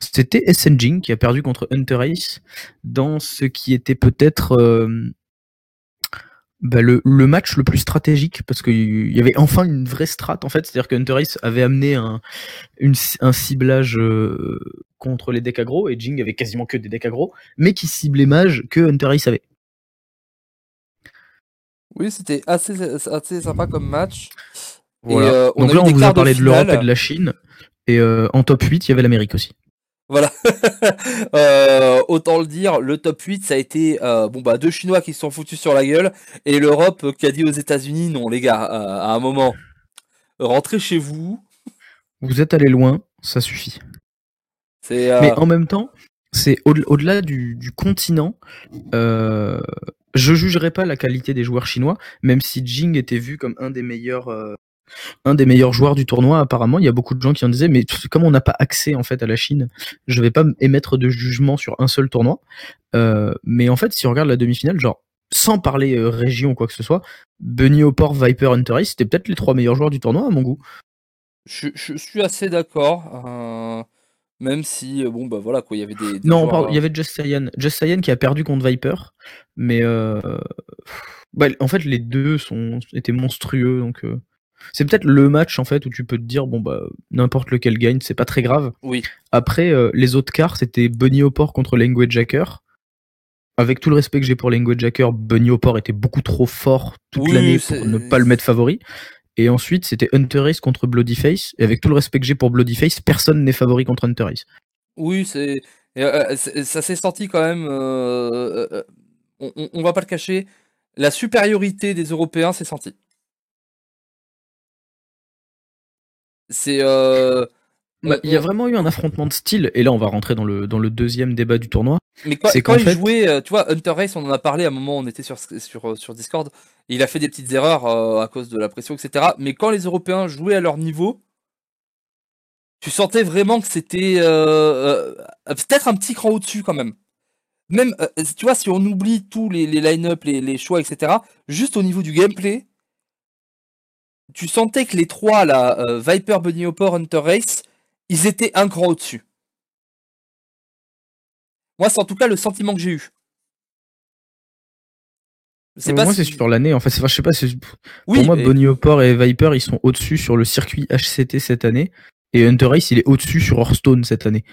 c'était SN Jing qui a perdu contre Hunter Ace dans ce qui était peut-être euh, bah, le, le match le plus stratégique parce qu'il y avait enfin une vraie strat en fait, c'est-à-dire que Hunter Ace avait amené un, une- un ciblage euh, contre les decks aggro et Jing avait quasiment que des decks aggro, mais qui ciblait mage que Hunter Ace avait. Oui, c'était assez, assez sympa comme match. Et, euh, on Donc là, on vous a parlé de l'Europe et de la Chine. Et euh, en top 8, il y avait l'Amérique aussi. Voilà. Euh, autant le dire, le top 8, ça a été euh, bon bah deux Chinois qui se sont foutus sur la gueule et l'Europe euh, qui a dit aux États-Unis non les gars, à un moment, rentrez chez vous. Vous êtes allé loin, ça suffit. Mais en même temps, c'est au- au-delà du, du continent. Je jugerai pas la qualité des joueurs chinois, même si Jing était vu comme un des meilleurs, un des meilleurs joueurs du tournoi. Apparemment, il y a beaucoup de gens qui en disaient, mais comme on n'a pas accès en fait à la Chine, je vais pas émettre de jugement sur un seul tournoi. Euh, mais en fait, si on regarde la demi-finale, genre sans parler euh, région ou quoi que ce soit, Bunny Opor, Viper, Hunter Ace, c'était peut-être les trois meilleurs joueurs du tournoi à mon goût. je, je suis assez d'accord. euh, même si bon bah voilà quoi, il y avait des, des Non, joueurs, il y avait Just Cyan. Just qui a perdu contre Viper, mais bah, en fait les deux sont étaient monstrueux, donc euh, c'est peut-être le match en fait où tu peux te dire bon bah n'importe lequel gagne, c'est pas très grave. Oui. Après euh, les autres quarts c'était Bunny Opor contre Language Jacker. Avec tout le respect que j'ai pour Language Jacker, Bunny Opor était beaucoup trop fort toute Oui, l'année pour ne pas le mettre favori. Et ensuite, c'était Hunter Ace contre Bloodyface. Et avec tout le respect que j'ai pour Bloodyface, personne n'est favori contre Hunter Ace. Oui, c'est et, euh, c'est- ça s'est senti quand même. euh, euh, on, on- on va pas le cacher. La supériorité des Européens s'est sentie. C'est euh, Bah, Il y a vraiment eu un affrontement de style, et là on va rentrer dans le, dans le deuxième débat du tournoi. Mais quand, quand il fait- jouait, euh, tu vois, Hunter Race, on en a parlé à un moment, on était sur, sur, euh, sur Discord, et il a fait des petites erreurs euh, à cause de la pression, etc. Mais quand les Européens jouaient à leur niveau, tu sentais vraiment que c'était euh, euh, peut-être un petit cran au-dessus quand même. Même, tu vois, si on oublie tous les, les line-up, les, les choix, etc., juste au niveau du gameplay, tu sentais que les trois, là, euh, Viper, Bunny Hopper, Hunter Race, ils étaient un cran au-dessus. Moi, c'est en tout cas le sentiment que j'ai eu. Euh, pas moi si- c'est sur l'année, en fait, c'est- enfin, je sais pas, Oui, pour moi mais- Bonnie Hopper et Viper ils sont au-dessus sur le circuit HCT cette année, et Hunter Ace il est au-dessus sur Hearthstone cette année.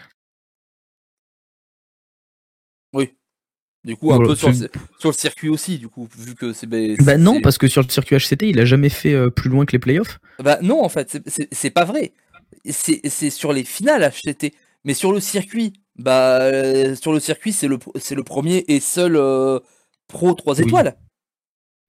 Du coup, un Voilà, peu sur le, c'est- sur le circuit aussi, du coup, vu que c'est. ben, Bah non, parce que sur le circuit HCT il a jamais fait euh, plus loin que les playoffs. Bah non, en fait, c'est- pas vrai. C'est sur les finales HTT. Mais sur le circuit, bah euh, sur le circuit, c'est le, le premier et seul euh, pro 3 Oui. étoiles.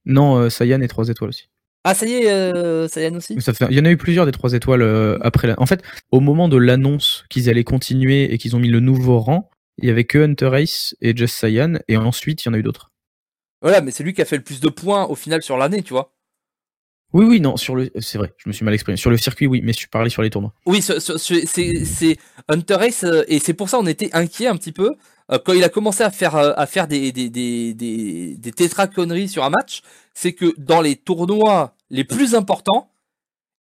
Non, Saiyan est 3 étoiles aussi. Ah, ça y est, euh, Saiyan aussi? Mais ça fait- Il y en a eu plusieurs des 3 étoiles après la... En fait, au moment de l'annonce qu'ils allaient continuer et qu'ils ont mis le nouveau rang, il y avait que Hunter Ace et Just Saiyan, et ensuite il y en a eu d'autres. Voilà, mais c'est lui qui a fait le plus de points au final sur l'année, tu vois. Oui, oui, non, sur le, c'est vrai, je me suis mal exprimé. Sur le circuit, oui, mais je parlais sur les tournois. Oui, ce- ce- ce- c'est Hunter Race, euh, et c'est pour ça on était inquiet un petit peu euh, quand il a commencé à faire, euh, à faire des, des, des, des, des tétra-conneries sur un match. C'est que dans les tournois les plus importants,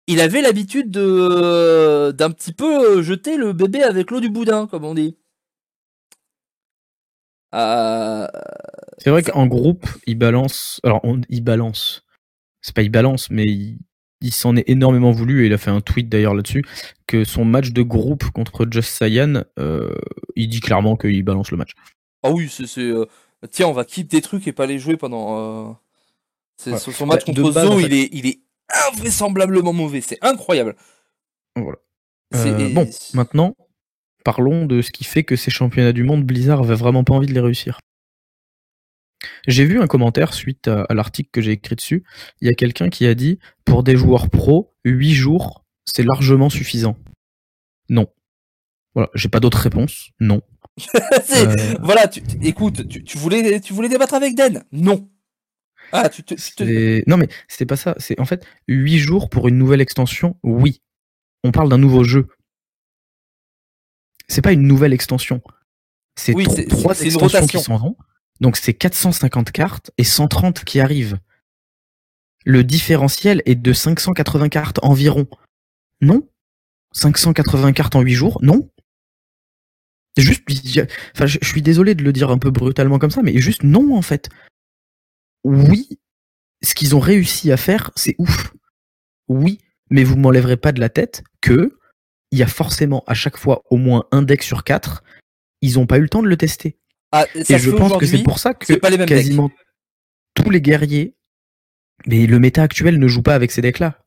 il avait l'habitude de d'un petit peu jeter le bébé avec l'eau du boudin, comme on dit. Euh, C'est vrai qu'en groupe, il balance. Alors, on, il balance. C'est pas il balance, mais il, il s'en est énormément voulu et il a fait un tweet d'ailleurs là-dessus que son match de groupe contre Just Saiyan, euh, il dit clairement qu'il balance le match. Ah oui, c'est. euh, Tiens, on va keep des trucs et pas les jouer pendant. euh, Ouais. Son match Bah, contre Zo, en fait- il, est, il est invraisemblablement mauvais. C'est incroyable. Voilà. Euh, bon, maintenant, parlons de ce qui fait que ces championnats du monde, Blizzard avait vraiment pas envie de les réussir. J'ai vu un commentaire suite à, à l'article que j'ai écrit dessus. Il y a quelqu'un qui a dit pour des joueurs pros, 8 jours, c'est largement suffisant. Non. Voilà, j'ai pas d'autre réponse. Non. Euh, Voilà, tu, tu- écoute, tu, tu voulais, tu voulais débattre avec Den Non. Ah, tu te. Non mais c'est pas ça. C'est en fait 8 jours pour une nouvelle extension. Oui. On parle d'un nouveau jeu. C'est pas une nouvelle extension. C'est Oui, trois extensions qui s'en vont. Donc c'est 450 cartes et 130 qui arrivent. Le différentiel est de 580 cartes environ. Non 580 cartes en 8 jours Non Juste, enfin, je je suis désolé de le dire un peu brutalement comme ça, mais juste non en fait. Oui, ce qu'ils ont réussi à faire, c'est ouf. Oui, mais vous m'enlèverez pas de la tête que il y a forcément à chaque fois au moins un deck sur quatre, ils ont pas eu le temps de le tester. Ah, ça Et je pense que c'est pour ça que c'est pas les mêmes quasiment tous les guerriers, mais le méta actuel ne joue pas avec ces decks-là.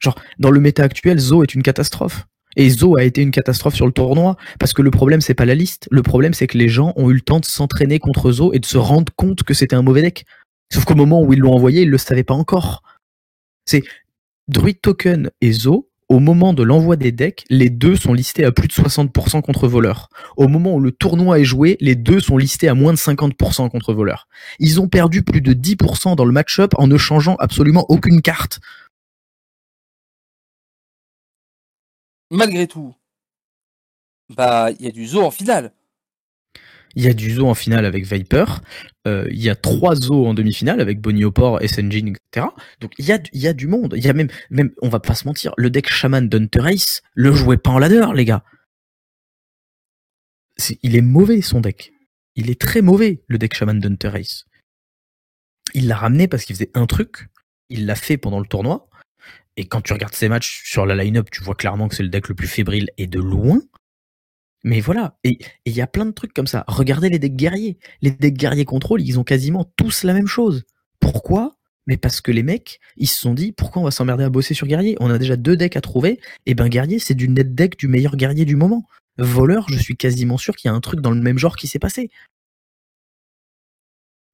Genre, dans le méta actuel, Zo est une catastrophe. Et Zo a été une catastrophe sur le tournoi, parce que le problème, c'est pas la liste. Le problème, c'est que les gens ont eu le temps de s'entraîner contre Zo et de se rendre compte que c'était un mauvais deck. Sauf qu'au moment où ils l'ont envoyé, ils le savaient pas encore. C'est Druid Token et Zo, au moment de l'envoi des decks, les deux sont listés à plus de 60% contre voleur. Au moment où le tournoi est joué, les deux sont listés à moins de 50% contre voleur. Ils ont perdu plus de 10% dans le match-up en ne changeant absolument aucune carte. Malgré tout, bah, il y a du zoo en finale. Il y a du zoo en finale avec Viper, euh, il y a trois zoos en demi-finale avec Bonnie Opor, SNG, etc. Donc il y a, du- monde. Il y a même, même, on va pas se mentir, le deck Shaman d'Hunter Ace le jouait pas en ladder, les gars. Il est mauvais son deck. Il est très mauvais le deck Shaman d'Hunter Ace. Il l'a ramené parce qu'il faisait un truc. Il l'a fait pendant le tournoi. Et quand tu regardes ses matchs sur la line-up, tu vois clairement que c'est le deck le plus fébrile et de loin. Mais voilà. Et il y a plein de trucs comme ça. Regardez les decks guerriers. Les decks guerriers contrôle, ils ont quasiment tous la même chose. Pourquoi? Mais parce que les mecs, ils se sont dit, pourquoi on va s'emmerder à bosser sur guerrier On a déjà deux decks à trouver. Et ben guerrier, c'est du net deck du meilleur guerrier du moment. Voleur, je suis quasiment sûr qu'il y a un truc dans le même genre qui s'est passé.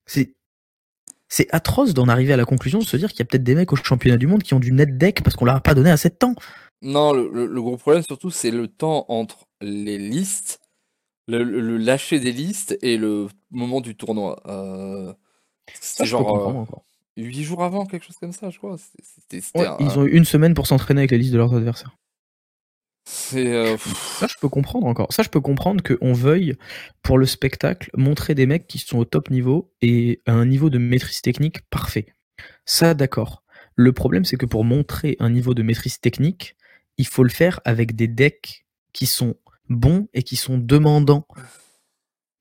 C'est atroce d'en arriver à la conclusion de se dire qu'il y a peut-être des mecs au championnat du monde qui ont du net deck parce qu'on leur a pas donné assez de temps. Non, le gros problème surtout, c'est le temps entre les listes, le, lâcher des listes et le moment du tournoi. Euh, peux genre comprendre encore. 8 jours avant, quelque chose comme ça, je crois. C'était- C'était c'était Ouais, un- ils ont eu une semaine pour s'entraîner avec les listes de leurs adversaires. c'est, euh, Ça, je peux comprendre encore. Ça, je peux comprendre qu'on veuille, pour le spectacle, montrer des mecs qui sont au top niveau et à un niveau de maîtrise technique parfait. Ça, d'accord. Le problème, c'est que pour montrer un niveau de maîtrise technique, il faut le faire avec des decks qui sont bons et qui sont demandants.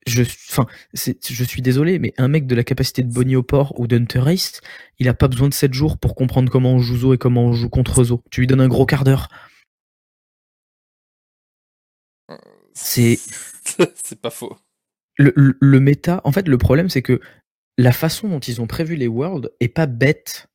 Je, enfin, je suis désolé, mais un mec de la capacité de Bonnie au port ou d'Hunter Race, il a pas besoin de 7 jours pour comprendre comment on joue Zo et comment on joue contre Zo. Tu lui donnes un gros quart d'heure. C'est c'est pas faux. le, le, le méta, en fait, le problème, c'est que la façon dont ils ont prévu les worlds est pas bête.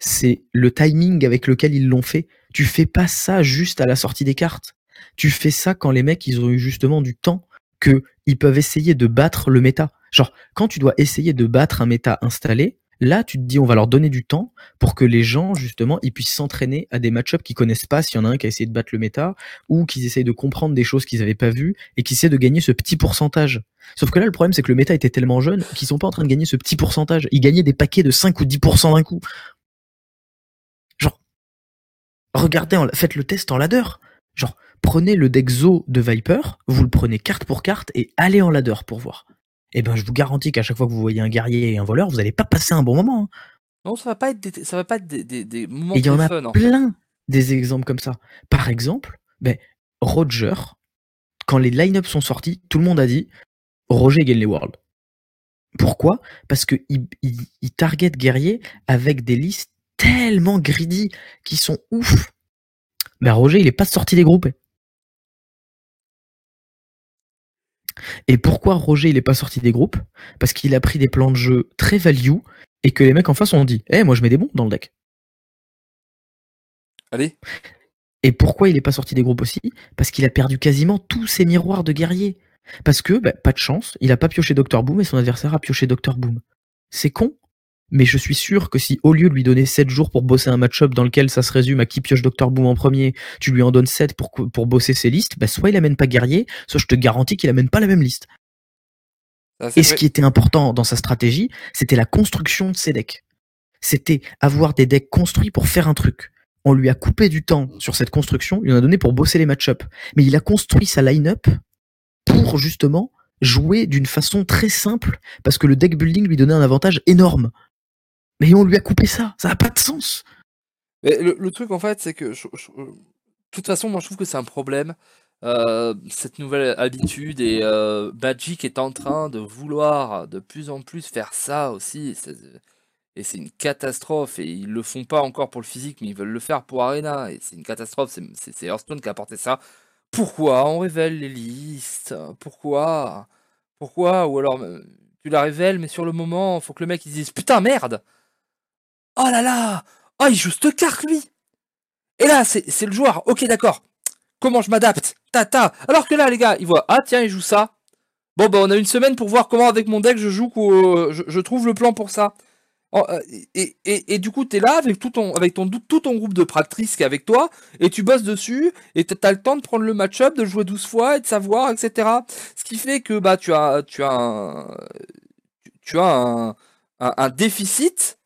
C'est le timing avec lequel ils l'ont fait. Tu fais pas ça juste à la sortie des cartes. Tu fais ça quand les mecs, ils ont eu justement du temps que ils peuvent essayer de battre le méta. Genre, quand tu dois essayer de battre un méta installé, là, tu te dis, on va leur donner du temps pour que les gens, justement, ils puissent s'entraîner à des match-ups qu'ils connaissent pas s'il y en a un qui a essayé de battre le méta ou qu'ils essayent de comprendre des choses qu'ils avaient pas vues et qu'ils essaient de gagner ce petit pourcentage. Sauf que là, le problème, c'est que le méta était tellement jeune qu'ils sont pas en train de gagner ce petit pourcentage. Ils gagnaient des paquets de 5 ou 10% d'un coup. Genre, regardez, en- faites le test en ladder. Genre, prenez le deck Zo de Viper, vous le prenez carte pour carte et allez en ladder pour voir. Et ben, je vous garantis qu'à chaque fois que vous voyez un guerrier et un voleur, vous allez pas passer un bon moment. hein. Non, ça va pas être des, ça va pas être des, des, des moments il y en a fun. en fait. plein des exemples comme ça. Par exemple, ben, Roger, quand les line-up sont sortis, tout le monde a dit Roger gagne les Worlds. Pourquoi? Parce que il, il, il target guerrier avec des listes tellement greedy qui sont ouf. Ben Roger, il est pas sorti des groupes. Et pourquoi Roger, il est pas sorti des groupes? Parce qu'il a pris des plans de jeu très value et que les mecs en face ont dit Eh, moi je mets des bons dans le deck. Allez, Et pourquoi il est pas sorti des groupes aussi? Parce qu'il a perdu quasiment tous ses miroirs de guerrier. Parce que, bah, pas de chance, il a pas pioché Dr Boom et son adversaire a pioché Dr Boom. C'est con, mais je suis sûr que si au lieu de lui donner 7 jours pour bosser un match-up dans lequel ça se résume à qui pioche Dr Boom en premier, tu lui en donnes 7 pour, bosser ses listes, bah, soit il amène pas guerrier, soit je te garantis qu'il amène pas la même liste. Et ce qui était important dans sa stratégie, c'était la construction de ses decks. C'était avoir des decks construits pour faire un truc. On lui a coupé du temps sur cette construction, il en a donné pour bosser les match-up. Mais il a construit sa line-up pour justement jouer d'une façon très simple, parce que le deck building lui donnait un avantage énorme. Mais on lui a coupé ça, ça n'a pas de sens. Le, truc en fait, c'est que euh, de toute façon, moi je trouve que c'est un problème euh, cette nouvelle habitude et euh, Magic est en train de vouloir de plus en plus faire ça aussi. c'est- Et c'est une catastrophe. Et ils le font pas encore pour le physique, mais ils veulent le faire pour Arena. Et c'est une catastrophe. C'est- Hearthstone qui a apporté ça. Pourquoi on révèle les listes? Pourquoi? Pourquoi? Ou alors euh, tu la révèles, mais sur le moment, faut que le mec dise putain merde. Oh là là Oh il joue cette carte lui. Et là c'est le joueur. Ok d'accord. Comment je m'adapte? Tata. Alors que là les gars, ils voient ah tiens il joue ça. Bon bah on a une semaine pour voir comment avec mon deck je joue je, trouve le plan pour ça. Euh, et, du coup, tu là avec tout ton, groupe de practice qui est avec toi, et tu bosses dessus, et tu as le temps de prendre le match-up, de jouer 12 fois, et de savoir, etc. Ce qui fait que bah, tu as, tu as, un, tu- as un déficit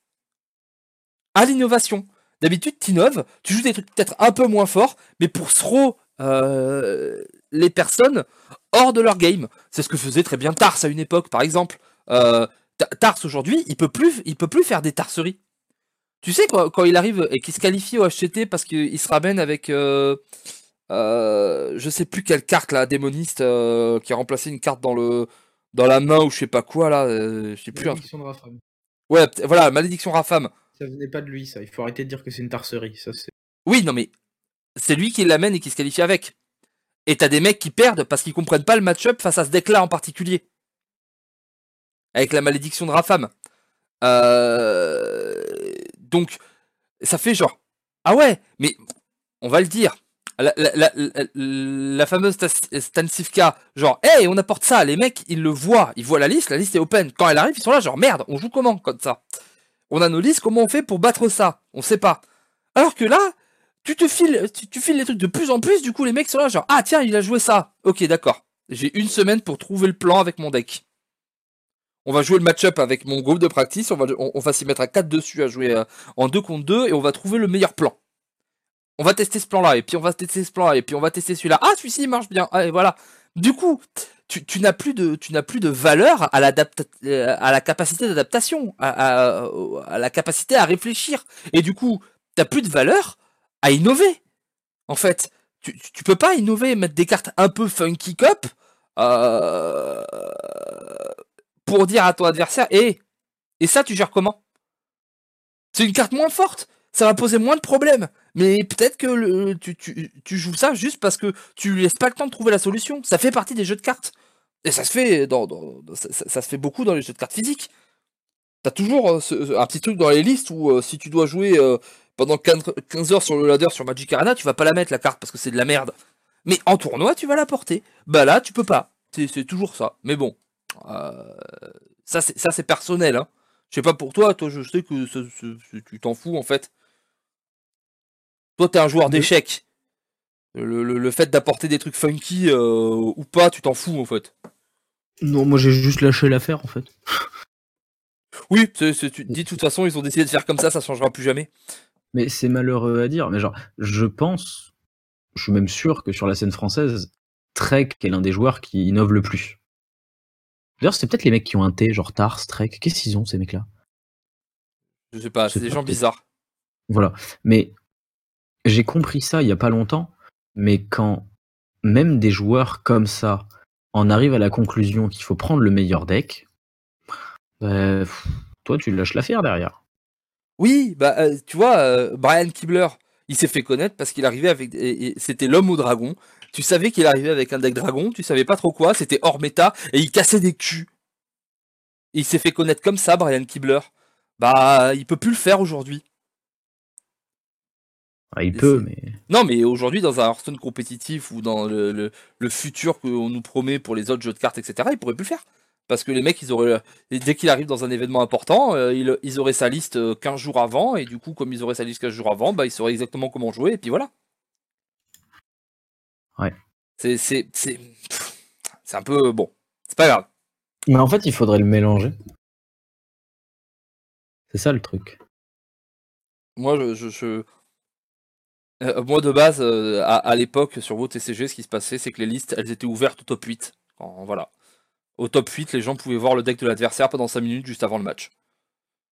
à l'innovation. D'habitude, tu innoves, tu joues des trucs peut-être un peu moins forts, mais pour throw euh, les personnes hors de leur game. C'est ce que faisait très bien Tars à une époque, par exemple. Euh, Ta- Tars aujourd'hui, il peut plus, il peut plus faire des tarseries. Tu sais quand, quand il arrive et qu'il se qualifie au HCT parce qu'il se ramène avec, euh, euh, je sais plus quelle carte là, démoniste qui a remplacé une carte dans le, dans la main ou je sais pas quoi là, je sais plus. Malédiction de Rafam. Ouais, voilà, malédiction Rafam. Ça venait pas de lui, ça. Il faut arrêter de dire que c'est une tarserie. Ça. Oui, non mais c'est lui qui l'amène et qui se qualifie avec. Et t'as des mecs qui perdent parce qu'ils comprennent pas le match-up face à ce deck-là en particulier. Avec la malédiction de Rafam. Euh... Donc, ça fait genre. Ah ouais, mais on va le dire. La, fameuse Stansifka, genre, hey, on apporte ça. Les mecs, ils le voient. Ils voient la liste, la liste est open. Quand elle arrive, ils sont là, genre, merde, on joue comment comme ça? On a nos listes, comment on fait pour battre ça? On sait pas. Alors que là, tu te files, tu, files les trucs de plus en plus, du coup les mecs sont là genre ah tiens il a joué ça, ok d'accord, j'ai une semaine pour trouver le plan avec mon deck. On va jouer le match-up avec mon groupe de practice, on va, s'y mettre à 4 dessus à jouer euh, en 2 contre 2 et on va trouver le meilleur plan. On va tester ce plan-là, et puis on va tester ce plan-là, et puis on va tester celui-là. Ah, celui-ci marche bien. Et voilà. Du coup, tu, tu n'as plus de, tu n'as valeur à, euh, la capacité d'adaptation, à, la capacité à réfléchir. Et du coup, t'as plus de valeur à innover. En fait, tu, tu, tu peux pas innover et mettre des cartes un peu funky cop euh, pour dire à ton adversaire, et et ça, tu gères comment? C'est une carte moins forte. Ça va poser moins de problèmes. Mais peut-être que tu, tu, tu joues ça juste parce que tu lui laisses pas le temps de trouver la solution. Ça fait partie des jeux de cartes. Et ça se fait dans, dans- dans- ça, ça- ça se fait beaucoup dans les jeux de cartes physiques. T'as toujours euh, ce- un petit truc dans les listes où euh, si tu dois jouer euh, pendant 15 15 heures sur le ladder sur Magic Arena, tu vas pas la mettre la carte parce que c'est de la merde. Mais en tournoi, tu vas la porter. Bah là, tu peux pas. C'est toujours ça. Mais bon, ça c'est personnel. Hein. Je sais pas pour toi, toi je sais que tu t'en fous en fait. Toi t'es un joueur d'échecs. Le, le- le fait d'apporter des trucs funky ou pas, tu t'en fous en fait. Non, moi j'ai juste lâché l'affaire en fait. Oui, tu te dis de toute façon ils ont décidé de faire comme ça, ça changera plus jamais. Mais c'est malheureux à dire. Mais genre, je pense, je suis même sûr que sur la scène française, Trek est l'un des joueurs qui innove le plus. D'ailleurs, c'est peut-être les mecs qui ont un T, genre Tars, Trek. Qu'est-ce qu'ils ont ces mecs-là? Je sais pas, c'est des gens bizarres. Voilà. Mais j'ai compris ça il y a pas longtemps. Mais quand même des joueurs comme ça en arrivent à la conclusion qu'il faut prendre le meilleur deck, bah, toi tu lâches l'affaire derrière. Oui, bah euh, tu vois, euh, Brian Kibler, il s'est fait connaître parce qu'il arrivait avec, c'était l'homme au dragon. Tu savais qu'il arrivait avec un deck dragon, tu savais pas trop quoi, c'était hors méta et il cassait des culs. Il s'est fait connaître comme ça, Brian Kibler. Bah, il peut plus le faire aujourd'hui. Ah, il Et peut, mais Non, mais aujourd'hui, dans un Hearthstone compétitif ou dans le, le, le futur qu'on nous promet pour les autres jeux de cartes, etc., il pourrait plus le faire. Parce que les mecs, ils auraient, et dès qu'il arrive dans un événement important, euh, ils, ils auraient sa liste euh, 15 jours avant, et du coup, comme ils auraient sa liste 15 jours avant, bah, ils sauraient exactement comment jouer, et puis voilà. Ouais. C'est, c'est, c'est, un peu, bon, c'est pas grave. Mais en fait, il faudrait le mélanger. C'est ça le truc. Moi, je, je, je- euh, moi de base, euh, à, à l'époque, sur vos TCG, ce qui se passait, c'est que les listes, elles étaient ouvertes au top 8. En- voilà. Au top 8, les gens pouvaient voir le deck de l'adversaire pendant 5 minutes juste avant le match.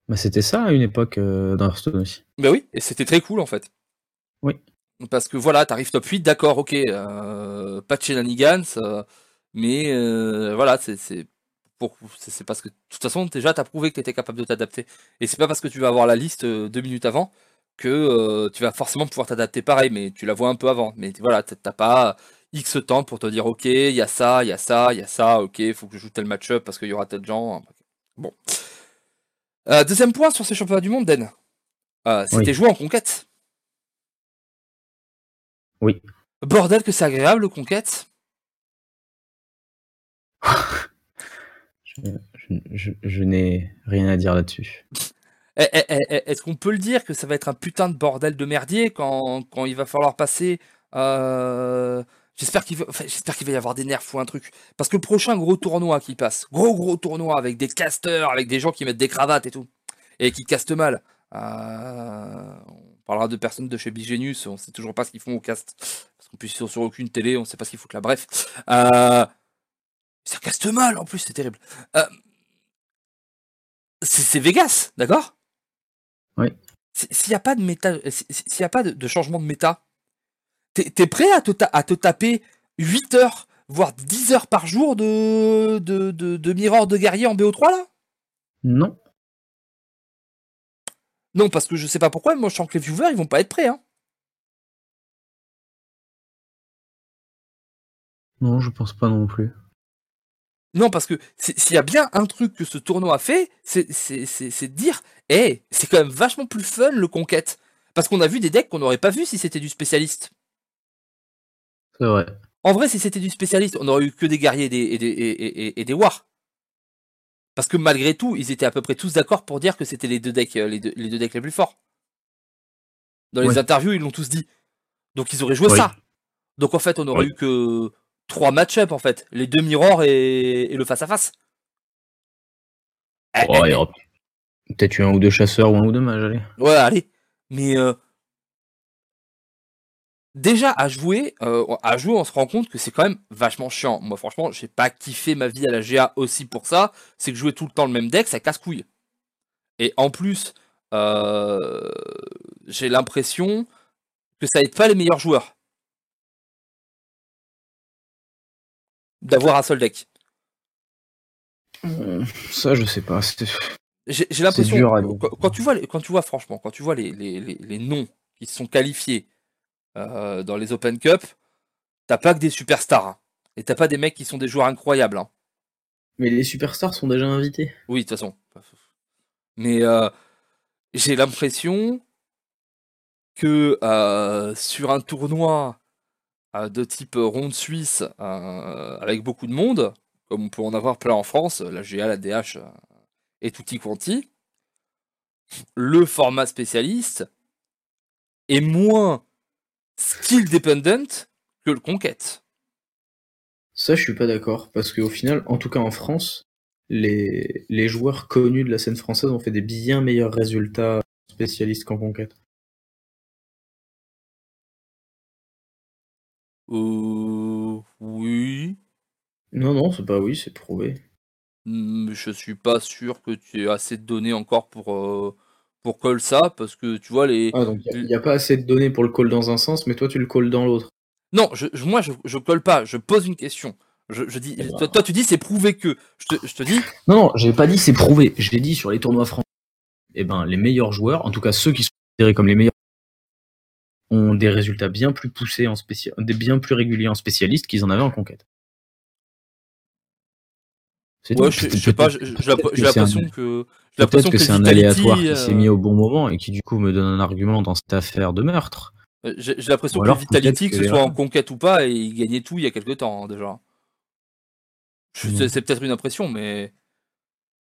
Bah, c'était ça à une époque euh, dans Hearthstone aussi. Bah oui, et c'était très cool en fait. Oui. Parce que voilà, t'arrives top 8, d'accord, ok, euh, pas de shenanigans, euh, mais euh, voilà, c'est c'est pour c'est c'est parce que de toute façon déjà t'as prouvé que t'étais capable de t'adapter. Et c'est pas parce que tu vas avoir la liste euh, deux minutes avant que euh, tu vas forcément pouvoir t'adapter pareil, mais tu la vois un peu avant. Mais voilà, t'as pas X temps pour te dire ok, il y a ça, il y a ça, il y a ça, ok, il faut que je joue tel match-up parce qu'il y aura tel gens. Bon. Euh, deuxième point sur ces championnats du monde, Den. Euh, C'était Oui. joué en conquête. Oui. Bordel que c'est agréable, le conquête. Je, je- je- je n'ai rien à dire là-dessus. Eh, eh, eh, Est-ce qu'on peut le dire que ça va être un putain de bordel de merdier quand, quand il va falloir passer euh, J'espère qu'il va, y avoir des nerfs ou un truc. Parce que prochain gros tournoi qui passe, gros gros tournoi avec des casters, avec des gens qui mettent des cravates et tout, et qui castent mal. euh, on parlera de personnes de chez Bigenius, on sait toujours pas ce qu'ils font au cast. Parce qu'on peut sur, sur aucune télé, on sait pas ce qu'ils foutent là. Bref. Euh, ça caste mal en plus, c'est terrible. C'est Vegas, d'accord? Oui. S'il n'y a pas de méta, s'il y a pas de, de changement de méta, t'es t'es prêt à te, ta- à te taper 8 heures, voire 10 heures par jour de, de, de, de Mirror de guerrier en BO3 là? Non. Non, parce que je sais pas pourquoi, mais moi je sens que les viewers ils vont pas être prêts. Hein. Non, je pense pas non plus. Non, parce que s'il y a bien un truc que ce tournoi a fait, c'est de dire, hé, c'est quand même vachement plus fun le conquête. Parce qu'on a vu des decks qu'on n'aurait pas vu si c'était du spécialiste. C'est vrai. En vrai, si c'était du spécialiste, on aurait eu que des guerriers et des, et des, et, et- et des wars. Parce que malgré tout, ils étaient à peu près tous d'accord pour dire que c'était les deux decks, euh, les deux, les deux decks les plus forts. Dans les Ouais. interviews, ils l'ont tous dit. Donc ils auraient joué Oui. ça. Donc en fait, on aurait Oui. eu que trois match-up en fait, les deux mirrors et, et le face à face. Oh, eh, peut-être eu un ou deux chasseurs ou un ou deux mages, allez. Ouais, allez. Mais euh, déjà à jouer, euh, à jouer, on se rend compte que c'est quand même vachement chiant. Moi, franchement, j'ai pas kiffé ma vie à la GA aussi pour ça. C'est que jouer tout le temps le même deck, ça casse couille. Et en plus, euh, j'ai l'impression que ça aide pas les meilleurs joueurs d'avoir un seul deck. Ça, je sais pas. c'est- J'ai l'impression, dur à quand, quand tu vois, quand tu vois franchement, quand tu vois les, les, les, les noms qui se sont qualifiés euh, dans les Open Cup, t'as pas que des superstars. hein. Et t'as pas des mecs qui sont des joueurs incroyables. hein. Mais les superstars sont déjà invités. Oui, de toute façon. Mais euh, j'ai l'impression que euh, sur un tournoi euh, de type ronde suisse, euh, avec beaucoup de monde, comme on peut en avoir plein en France, la GA, la DH euh, et tutti quanti, le format spécialiste est moins skill dependent que le conquête. Ça, je suis pas d'accord. Parce qu'au final, en tout cas en France, les, les joueurs connus de la scène française ont fait des bien meilleurs résultats spécialistes qu'en conquête. Euh, oui, Non, non, c'est pas oui, c'est prouvé. Hmm, je suis pas sûr que tu aies assez de données encore pour, euh, pour call ça, parce que tu vois, les. Ah, donc il n'y a, pas assez de données pour le call dans un sens, mais toi, tu le call dans l'autre. Non, je, je- moi je, je colle pas, je pose une question. Je, je dis, Eh ben. toi, toi, tu dis c'est prouvé que. Je te, je te dis, Non, non, j'ai pas dit c'est prouvé. J'ai dit sur les tournois français, eh ben, les meilleurs joueurs, en tout cas ceux qui sont considérés comme les meilleurs, ont des résultats bien plus poussés en spécial, bien plus réguliers en spécialiste qu'ils en avaient en conquête. C'est ouais, je, je sais pas, j'ai l'impression que. J'ai l'impression Peut-être que c'est un aléatoire qui euh, s'est mis au bon moment et qui du coup me donne un argument dans cette affaire de meurtre. euh, J'ai l'impression que Vitality, que que ce soit en conquête ou pas, il gagnait tout il y a quelques temps hein, déjà. Mm. C'est peut-être une impression, mais.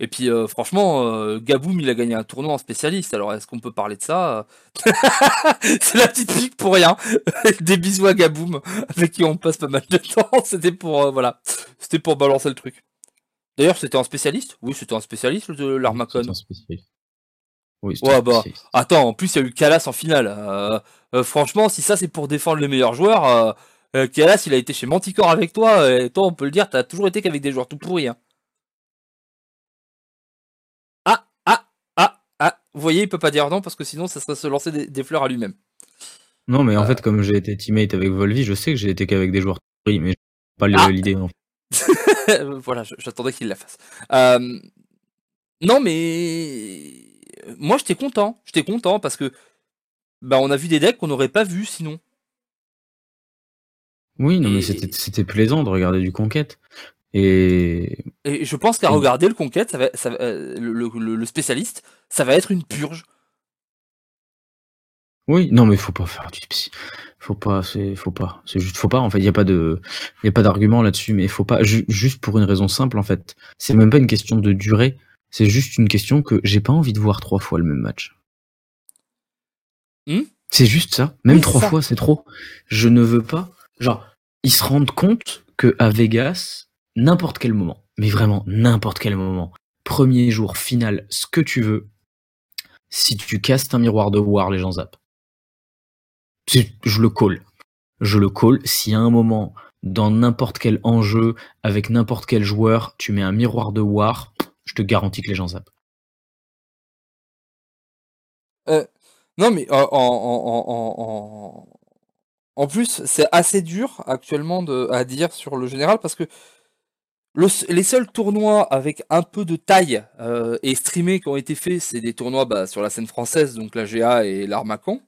Et puis euh, franchement, euh, Gaboum il a gagné un tournoi en spécialiste, alors est-ce qu'on peut parler de ça C'est la petite pique pour rien. Des bisous à Gaboum, avec qui on passe pas mal de temps. C'était pour euh, voilà, c'était pour balancer le truc. D'ailleurs, c'était un spécialiste? Oui, c'était un spécialiste de l'Armacon. C'est un spécialiste. Oui, Ouais, bah, spécialiste. Attends, en plus, il y a eu Calas en finale. Euh, euh, franchement, si ça, c'est pour défendre les meilleurs joueurs, euh, euh, Calas, il a été chez Manticore avec toi, et toi, on peut le dire, t'as toujours été qu'avec des joueurs tout pourris. hein. Ah, ah, ah, ah, vous voyez, il peut pas dire non, parce que sinon, ça serait se lancer des, des fleurs à lui-même. Non, mais en Euh. fait, comme j'ai été teammate avec Volvi, je sais que j'ai été qu'avec des joueurs pourris, mais pas Ah. l'idée. voilà, j'attendais qu'il la fasse. Euh, non, mais moi j'étais content. J'étais content parce que bah, on a vu des decks qu'on n'aurait pas vu sinon. Oui, non, mais Et- c'était plaisant de regarder du conquête. Et Et je pense qu'à regarder le conquête, ça va, ça euh, le, le- le spécialiste, ça va être une purge. oui, non, mais faut pas faire du psy. Faut pas, c'est, faut pas. C'est juste, faut pas. En fait, il y a pas de, il y a pas d'argument là-dessus, mais faut pas. ju- juste pour une raison simple, en fait. C'est même pas une question de durée. C'est juste une question que j'ai pas envie de voir trois fois le même match. Hmm? C'est juste ça. Même Oui, trois ça. fois, c'est trop. Je ne veux pas. Genre, ils se rendent compte que à Vegas, n'importe quel moment, mais vraiment n'importe quel moment, premier jour, final, ce que tu veux, si tu castes un miroir de War, les gens zappent. Je le call. Je le call. Si à un moment, dans n'importe quel enjeu, avec n'importe quel joueur, tu mets un miroir de War, je te garantis que les gens zappent. Non, mais en, en, plus, c'est assez dur actuellement à dire sur le général parce que les seuls tournois avec un peu de taille euh, et streamés qui ont été faits, c'est des tournois bah, sur la scène française, donc la GA et l'Armacon.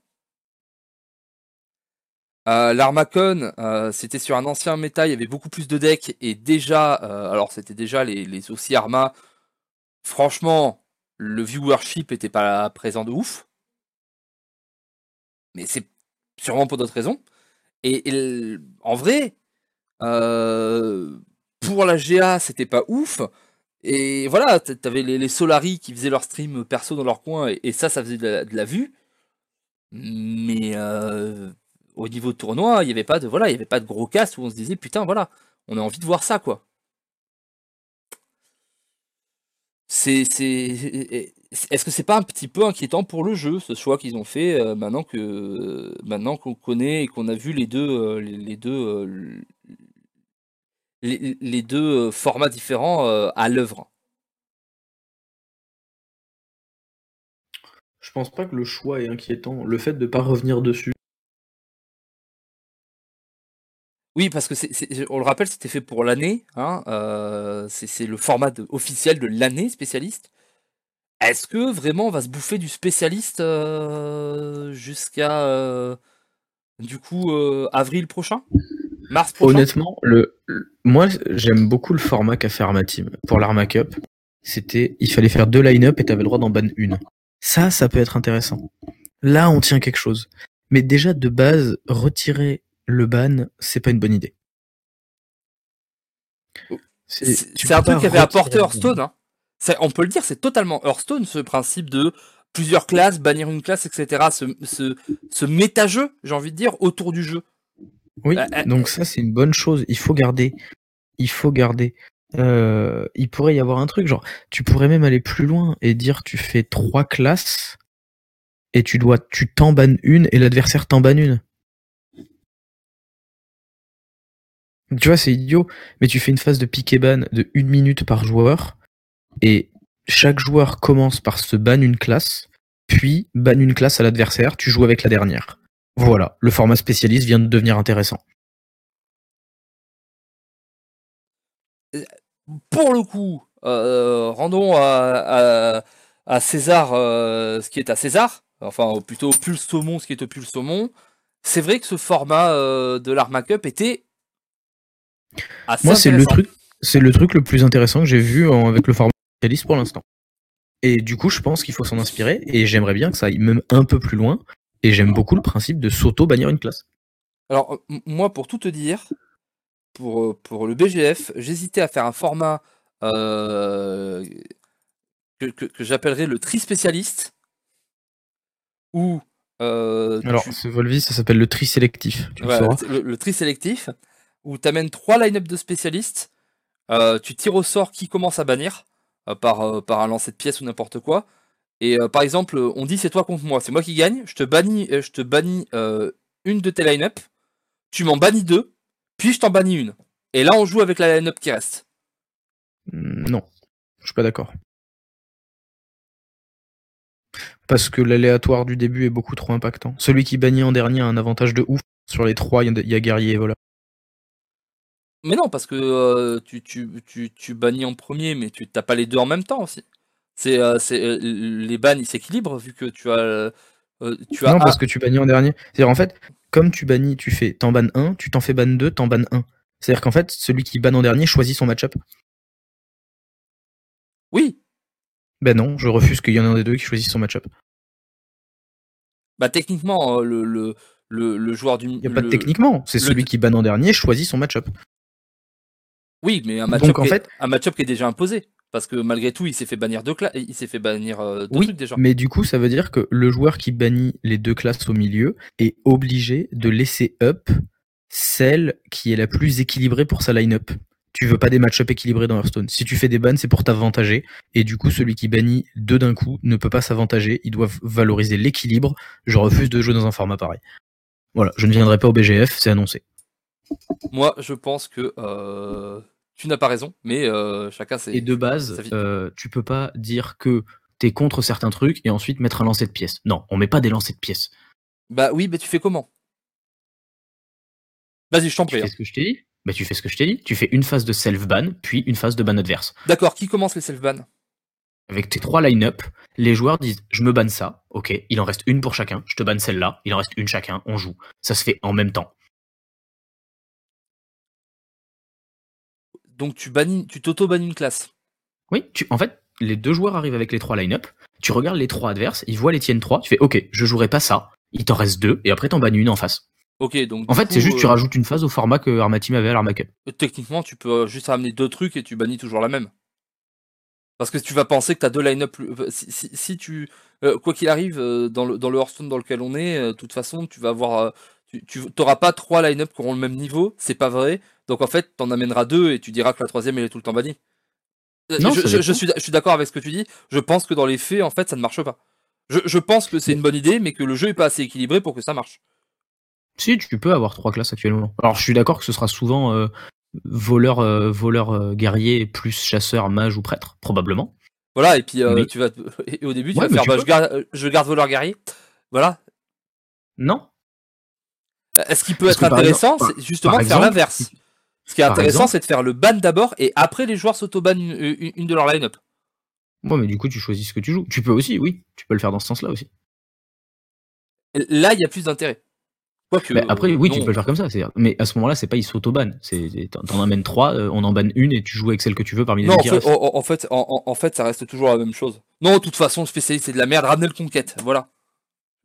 Euh, L'Armacon, euh, c'était sur un ancien méta, il y avait beaucoup plus de decks et déjà, alors c'était déjà les, les aussi Arma. Franchement, le viewership était pas présent de ouf mais c'est sûrement pour d'autres raisons. Et, en vrai, pour la GA, c'était pas ouf. Et voilà, t'avais les, les Solari qui faisaient leur stream perso dans leur coin, et, ça, ça faisait de la, vue. Mais euh, au niveau tournoi, il n'y avait pas de voilà, il y avait pas de gros cast où on se disait putain, voilà, on a envie de voir ça quoi. C'est c'est est-ce que c'est pas un petit peu inquiétant pour le jeu ce choix qu'ils ont fait euh, maintenant que maintenant qu'on connaît et qu'on a vu les deux les, les deux euh, les, les deux euh, formats différents euh, à l'œuvre. Je pense pas que le choix est inquiétant. Le fait de pas revenir dessus. Oui, parce que c'est, c'est- on le rappelle, c'était fait pour l'année. Hein, euh, c'est, c'est le format de- officiel de l'année spécialiste. Est-ce que vraiment on va se bouffer du spécialiste euh, jusqu'à euh, du coup avril prochain, mars Honnêtement, le, le- moi j'aime beaucoup le format qu'a fait Arma Team pour l'Arma Cup. C'était, il fallait faire deux line-up et t'avais le droit d'en ban une. Ça, ça peut être intéressant. Là, on tient quelque chose. Mais déjà de base, retirer le ban, c'est pas une bonne idée. C'est, un truc pas qu'avait apporté. Hearthstone. Hein. On peut le dire, c'est totalement Hearthstone ce principe de plusieurs classes, bannir une classe, etc. Ce, ce, ce méta-jeu, j'ai envie de dire, autour du jeu. Oui, Euh, euh, donc ça c'est une bonne chose. Il faut garder. Il faut garder. Euh, il pourrait y avoir un truc genre, tu pourrais même aller plus loin et dire tu fais trois classes et tu dois, tu t'en bannes une et l'adversaire t'en banne une. Tu vois, c'est idiot, mais tu fais une phase de pick et ban de une minute par joueur et chaque joueur commence par se ban une classe, puis ban une classe à l'adversaire. Tu joues avec la dernière. Voilà, le format spécialiste vient de devenir intéressant. pour le coup, euh, rendons à, à, à César euh, ce qui est à César, enfin plutôt au pulse saumon ce qui est au pulse saumon. C'est vrai que ce format euh, de l'Arma Cup était assez Moi, c'est le truc, c'est le truc le plus intéressant que j'ai vu en- avec le format spécialiste pour l'instant. Et du coup, je pense qu'il faut s'en inspirer et j'aimerais bien que ça aille même un peu plus loin. Et j'aime beaucoup le principe de s'auto-bannir une classe. Alors euh, moi, pour tout te dire, pour, euh, pour le BGF, j'hésitais à faire un format euh, que, que, que j'appellerais le tri spécialiste, où euh, Alors, tu- ce Volvi, ça s'appelle le tri sélectif. Tu le le, le tri sélectif, où tu amènes trois line-up de spécialistes, euh, tu tires au sort qui commence à bannir par, par un lancer de pièces ou n'importe quoi. Et euh, par exemple, on dit c'est toi contre moi, c'est moi qui gagne, je te bannis, euh, je te bannis euh, une de tes line-up, tu m'en bannis deux, puis je t'en bannis une. Et là, on joue avec la line-up qui reste. Mm, Non, je suis pas d'accord. Parce que l'aléatoire du début est beaucoup trop impactant. Celui qui bannit en dernier a un avantage de ouf. Sur les trois, il y a- il y a guerrier et voleur. Mais non, parce que euh, tu, tu, tu, tu bannis en premier, mais tu t'as pas les deux en même temps aussi. C'est, euh, c'est, euh, les bans ils s'équilibrent vu que tu as. euh, tu as Non, un- parce que tu bannis en dernier. C'est-à-dire, en fait, comme tu bannis, tu fais t'en bannes 1, tu t'en fais ban 2, t'en bannes 1. C'est-à-dire qu'en fait, celui qui banne en dernier choisit son match-up. Oui, Ben non, je refuse qu'il y en ait un des deux qui choisisse son match-up. bah techniquement, le, le, le, le joueur du. Il n'y a pas de techniquement. C'est celui qui banne en dernier choisit son match-up. Oui, mais un match-up en est- fait- un match-up qui est déjà imposé. Parce que malgré tout, il s'est fait bannir deux classes. Il s'est fait bannir euh, deux Oui, trucs déjà. mais du coup, ça veut dire que le joueur qui bannit les deux classes au milieu est obligé de laisser up celle qui est la plus équilibrée pour sa line-up. Tu veux pas des match-up équilibrés dans Hearthstone. Si tu fais des bans, c'est pour t'avantager. Et du coup, celui qui bannit deux d'un coup ne peut pas s'avantager. Il doit valoriser l'équilibre. Je refuse de jouer dans un format pareil. Voilà, je ne viendrai pas au BGF, c'est annoncé. Moi, je pense que euh, tu n'as pas raison, mais euh, chacun ses. Et de base, euh, tu peux pas dire que t'es contre certains trucs et ensuite mettre un lancer de pièces. Non, on met pas des lancers de pièces. Bah oui, mais tu fais comment? Vas-y, je t'en Tu prie. fais hein. ce que je t'ai dit? Bah tu fais ce que je t'ai dit. Tu fais une phase de self-ban, puis une phase de ban adverse. D'accord, qui commence les self-ban? Avec tes trois line-up, les joueurs disent je me banne ça, ok, il en reste une pour chacun, je te banne celle-là, il en reste une chacun, on joue. Ça se fait en même temps. Donc tu bannis, tu t'auto-bannis une classe. Oui, tu, en fait, les deux joueurs arrivent avec les trois line-up, tu regardes les trois adverses, ils voient les tiennes trois, tu fais ok, je jouerai pas ça, il t'en reste deux, et après t'en bannes une en face. Ok, donc. En fait, c'est juste tu euh, rajoutes une phase au format que Armateam avait à l'Armacup. Techniquement, tu peux euh, juste ramener deux trucs et tu bannis toujours la même. Parce que tu vas penser que tu as deux line-up. euh, Si, si, si tu. euh, quoi qu'il arrive, euh, dans le, dans le Hearthstone dans lequel on est, euh, de toute façon, tu vas avoir. euh, tu t'auras pas trois line-up qui auront le même niveau, c'est pas vrai. Donc en fait, t'en amèneras deux et tu diras que la troisième elle est tout le temps bannie. Euh, Non, je, suis, je suis d'accord avec ce que tu dis. Je pense que dans les faits, en fait, ça ne marche pas. Je, je pense que c'est une bonne idée, mais que le jeu est pas assez équilibré pour que ça marche. Si, tu peux avoir trois classes actuellement. Alors, je suis d'accord que ce sera souvent euh, voleur, euh, voleur euh, guerrier plus chasseur, mage ou prêtre, probablement. Voilà, et puis Mais- tu vas. Et au début, tu Ouais, vas faire tu bah, je, garde, je garde voleur guerrier. Voilà, Non. Est-ce qu'il peut Parce être intéressant? exemple- justement de faire exemple- l'inverse. Ce qui est par intéressant, c'est de faire le ban d'abord et après les joueurs s'auto-bannent une, une- de leur line-up. Ouais, mais du coup, tu choisis ce que tu joues. Tu peux aussi, oui. Tu peux le faire dans ce sens-là aussi. Là, il y a plus d'intérêt. Après, oui, tu peux le faire comme ça. Mais à ce moment-là, c'est pas il s'auto-ban. C'est t'en- amènes trois, euh, on en banne une et tu joues avec celle que tu veux parmi les Non, deux en fait, restent. en, en- en fait, en, en- en fait, ça reste toujours la même chose. Non, de toute façon, le spécialiste, c'est de la merde. Ramenez le conquête. Voilà.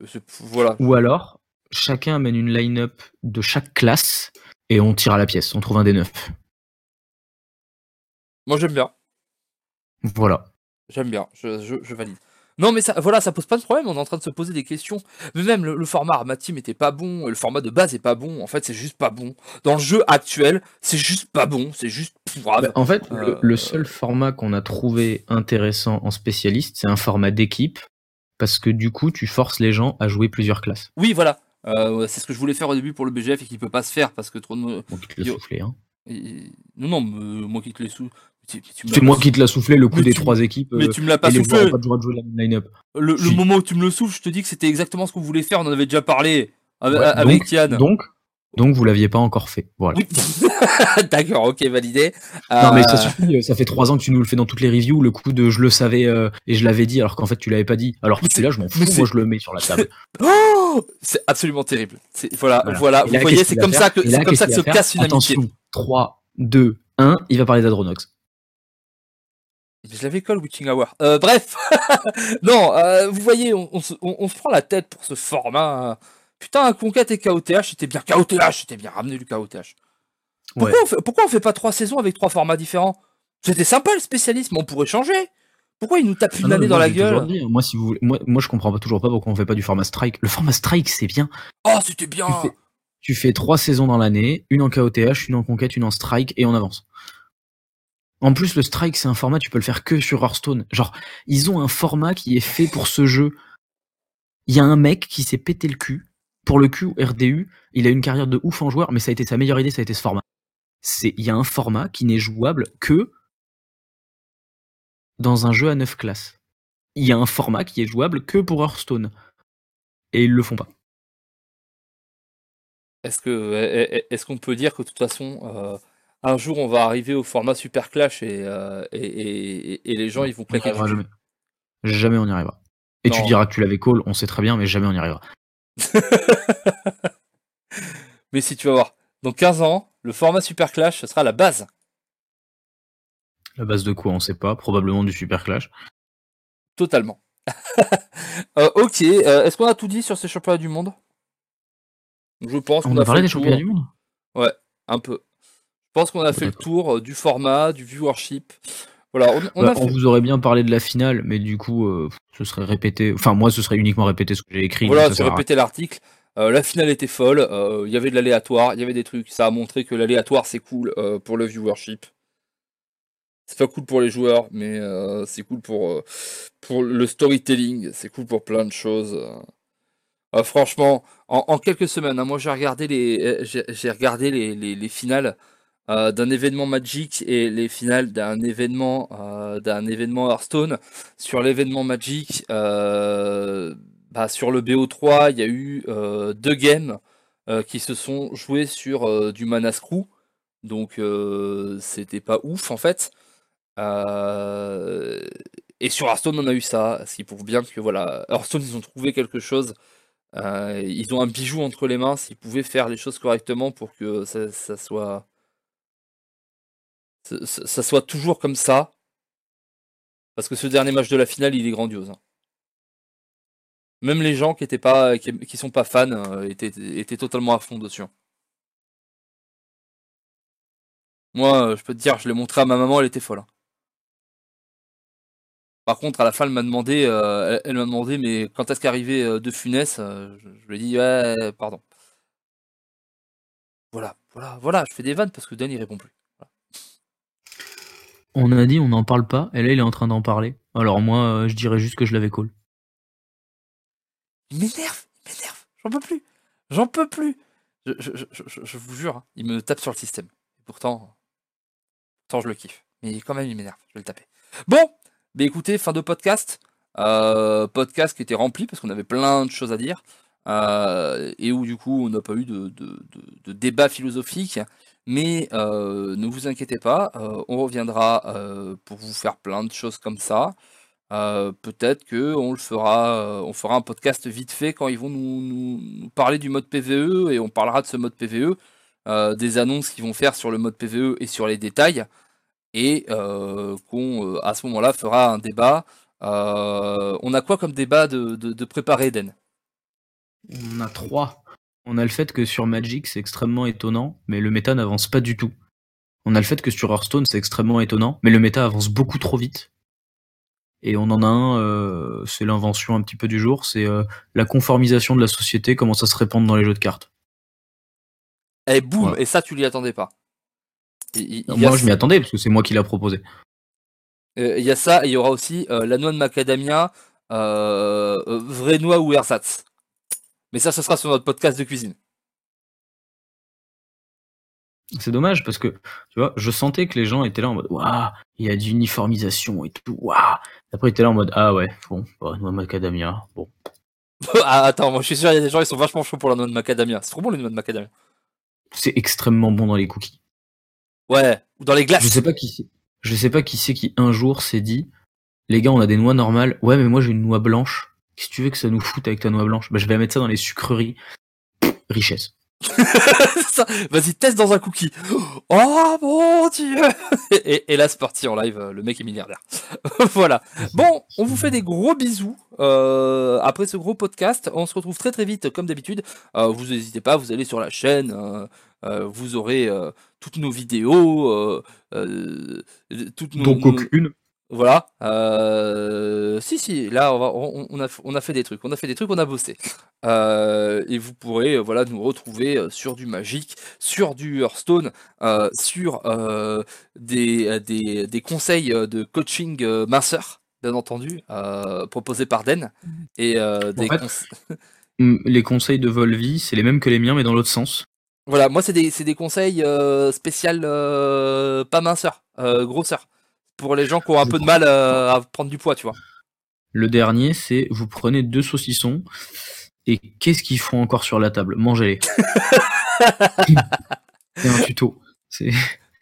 C'est- Voilà. Ou alors, chacun amène une line-up de chaque classe et on tire à la pièce. On trouve un des neuf. Moi, j'aime bien. Voilà. J'aime bien. Je, je- je valide. Non, mais ça, voilà, ça pose pas de problème. On est en train de se poser des questions. Mais même le, le format Armateam était pas bon. Le format de base est pas bon. En fait, c'est juste pas bon. Dans le jeu actuel, c'est juste pas bon. C'est juste pourrave. Bah, en fait, Euh, le, le seul format qu'on a trouvé intéressant en spécialiste, c'est un format d'équipe. Parce que du coup, tu forces les gens à jouer plusieurs classes. Oui, voilà. Euh, c'est ce que je voulais faire au début pour le BGF et qui peut pas se faire parce que trop de. Bon, qui te l'a Yo. soufflé, hein. et- Non, non, mais moi qui te l'ai me C'est moi qui te l'a soufflé le coup Mais des tu- trois équipes. Mais euh, tu me l'as pas soufflé. pas le droit de jouer la même line-up. Le, moment où tu me le souffles, je te dis que c'était exactement ce qu'on voulait faire. On en avait déjà parlé avec, Ouais, avec donc, Yann. Donc, donc, vous l'aviez pas encore fait. Voilà. D'accord, ok, validé. Non mais Euh, ça suffit, euh, ça fait trois ans que tu nous le fais dans toutes les reviews, le coup de je le savais euh, et je l'avais dit alors qu'en fait tu l'avais pas dit. Alors que celui-là je m'en fous, moi je le mets sur la table. Oh c'est absolument terrible. Voilà, voilà. Vous là, voyez, c'est comme ça que là, c'est comme ça que se casse une amitié. Attention, 3, 2, 1, il va parler d'Adronox. Je l'avais call Witching Hour. Euh, bref, non, euh, vous voyez, on, on se, on- on se prend la tête pour ce format. Putain, Conquête et KOTH, c'était bien. KOTH, c'était bien. Ramenez du KOTH. Pourquoi, Ouais. on fait, pourquoi on fait pas trois saisons avec trois formats différents? C'était sympa le spécialisme, on pourrait changer. Pourquoi il nous tape une Ah année dans la gueule? dit, hein, moi si vous voulez- moi, moi je comprends pas toujours pas pourquoi on fait pas du format strike. Le format strike c'est bien. Oh, c'était bien Tu fais, tu fais trois saisons dans l'année, une en KOTH, une en conquête, une en strike et on avance. En plus le strike c'est un format tu peux le faire que sur Hearthstone. Genre ils ont un format qui est fait pour ce jeu. Il y a un mec qui s'est pété le cul pour le Q RDU, il a une carrière de ouf en joueur mais ça a été sa meilleure idée, ça a été ce format. C'est il y a un format qui n'est jouable que dans un jeu à 9 classes. il y a un format qui est jouable que pour Hearthstone. Et ils le font pas. Est-ce que est-ce qu'on peut dire que de toute façon euh, un jour on va arriver au format Super Clash et, euh, et, et- et les gens ils vont On n'y claquer cul. jamais. Jamais on y arrivera. Et tu diras que tu l'avais call, on sait très bien, mais jamais on y arrivera. Mais si tu vas voir, dans 15 ans, le format Super Clash ce sera la base. La base de quoi, on sait pas. Probablement du Super Clash. Totalement. Euh, ok, euh, est-ce qu'on a tout dit sur ces championnats du monde? Je pense qu'on On a a parlé fait des le tour. du monde? Un peu. Je pense qu'on a fait le tour euh, du format, du viewership. Voilà, on, on Bah, a on fait- vous aurait bien parlé de la finale, mais du coup, euh, ce serait répété. Enfin, moi, ce serait uniquement répété ce que j'ai écrit. Voilà, c'est répéter l'article. Euh, la finale était folle, euh, il y avait de l'aléatoire, il y avait des trucs. Ça a montré que l'aléatoire c'est cool pour le viewership. C'est pas cool pour les joueurs, mais c'est cool pour, pour le storytelling, c'est cool pour plein de choses. franchement, en, en quelques semaines, hein, moi j'ai regardé les, j'ai j'ai regardé les, les, les finales euh, d'un événement Magic et les finales d'un événement euh, d'un événement Hearthstone. Sur l'événement Magic, euh, bah, sur le BO3, il y a eu deux games qui se sont joués sur du mana screw. Donc c'était pas ouf en fait. Et sur Hearthstone, on a eu ça, ce qui prouve bien que voilà, Hearthstone, ils ont trouvé quelque chose. Ils ont un bijou entre les mains, s'ils pouvaient faire les choses correctement pour que ça soit ça, soit toujours comme ça. Parce que ce dernier match de la finale, il est grandiose. hein. Même les gens qui étaient pas, qui, sont pas fans, euh, étaient, totalement à fond dessus. Moi, euh, je peux te dire, je l'ai montré à ma maman, elle était folle. hein. Par contre, à la fin, elle m'a demandé, euh, elle, m'a demandé, mais quand est-ce qu'arrivait De Funès je, je lui ai dit, ouais, pardon. Voilà, voilà, voilà, je fais des vannes parce que Dan il répond plus. On a dit, on n'en parle pas, et là, il est en train d'en parler. Alors, moi, euh, je dirais juste que je l'avais call. Il m'énerve, il m'énerve, j'en peux plus, j'en peux plus. Je, vous jure, hein, il me tape sur le système. Et pourtant, pourtant je le kiffe. Mais quand même, il m'énerve, je vais le taper. Bon, bah écoutez, fin de podcast. Euh, podcast qui était rempli parce qu'on avait plein de choses à dire. Euh, et où du coup on n'a pas eu de, débat philosophique. Mais euh, ne vous inquiétez pas, euh, on reviendra pour vous faire plein de choses comme ça. Peut-être que on le fera, on fera un podcast vite fait quand ils vont nous, parler du mode PVE et on parlera de ce mode PVE, des annonces qu'ils vont faire sur le mode PVE et sur les détails, et qu'on à ce moment-là fera un débat. On a quoi comme débat de, de préparer, Eden? On a trois. On a le fait que sur Magic, c'est extrêmement étonnant, mais le méta n'avance pas du tout. On a le fait que sur Hearthstone, c'est extrêmement étonnant, mais le méta avance beaucoup trop vite. Et on en a un, euh, c'est l'invention un petit peu du jour, c'est euh, la conformisation de la société commence à se répandre dans les jeux de cartes. Et boum, Voilà. et ça tu l'y attendais pas. Il, il- Moi, je m'y attendais, parce que c'est moi qui l'a proposé. Euh, Il y a ça, et il y aura aussi euh, la noix de macadamia, euh, euh, vraie noix ou ersatz. Mais ça, ce sera sur notre podcast de cuisine. C'est dommage, parce que, tu vois, je sentais que les gens étaient là en mode, waouh, il y a d'uniformisation et tout, waouh. Après, ils étaient là en mode, ah ouais, bon, bah, noix macadamia, bon. ah, attends, moi je suis sûr, il y a des gens qui sont vachement chauds pour la noix de macadamia. C'est trop bon les noix de macadamia. C'est extrêmement bon dans les cookies. Ouais, ou dans les glaces. Je sais pas qui. Je sais pas qui c'est qui un jour s'est dit, les gars, on a des noix normales. Ouais, mais moi j'ai une noix blanche. Qu'est-ce que tu veux que ça nous foute avec ta noix blanche Bah, je vais mettre ça dans les sucreries. Pff, richesse. Vas-y, teste dans un cookie. Oh mon dieu et, là, c'est parti en live, euh, le mec est milliardaire. voilà. Bon, on vous fait des gros bisous euh, après ce gros podcast. On se retrouve très très vite, comme d'habitude. Euh, vous n'hésitez pas, vous allez sur la chaîne, euh, vous aurez toutes nos vidéos, toutes nos, Donc aucune. Voilà. Euh, si, si, là, on, va- on- on a, on a fait des trucs, on a fait des trucs, on a bossé. Euh, et vous pourrez euh, voilà, nous retrouver sur du Magic, sur du Hearthstone, euh, sur euh, des, des, des conseils de coaching euh, minceur, bien entendu, euh, proposés par Den. Et euh, des fait, conse- Hum, Les conseils de Volvi, c'est les mêmes que les miens, mais dans l'autre sens. Voilà, moi, c'est des, c'est des conseils euh, spécial, euh, pas minceur, euh, grosseur. Pour les gens qui ont un Je peu de mal euh, à prendre du poids, tu vois. Le dernier, c'est vous prenez deux saucissons et qu'est-ce qu'ils font encore sur la table? Mangez-les. c'est un tuto. C'est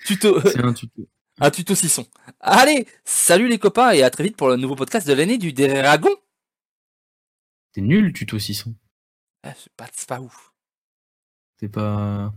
Tuto, c'est un tuto. un tuto sisson. Allez, salut les copains et à très vite pour le nouveau podcast de l'année du Dragon. C'est nul, tuto 600. Ah, c'est pas, c'est pas ouf. C'est pas.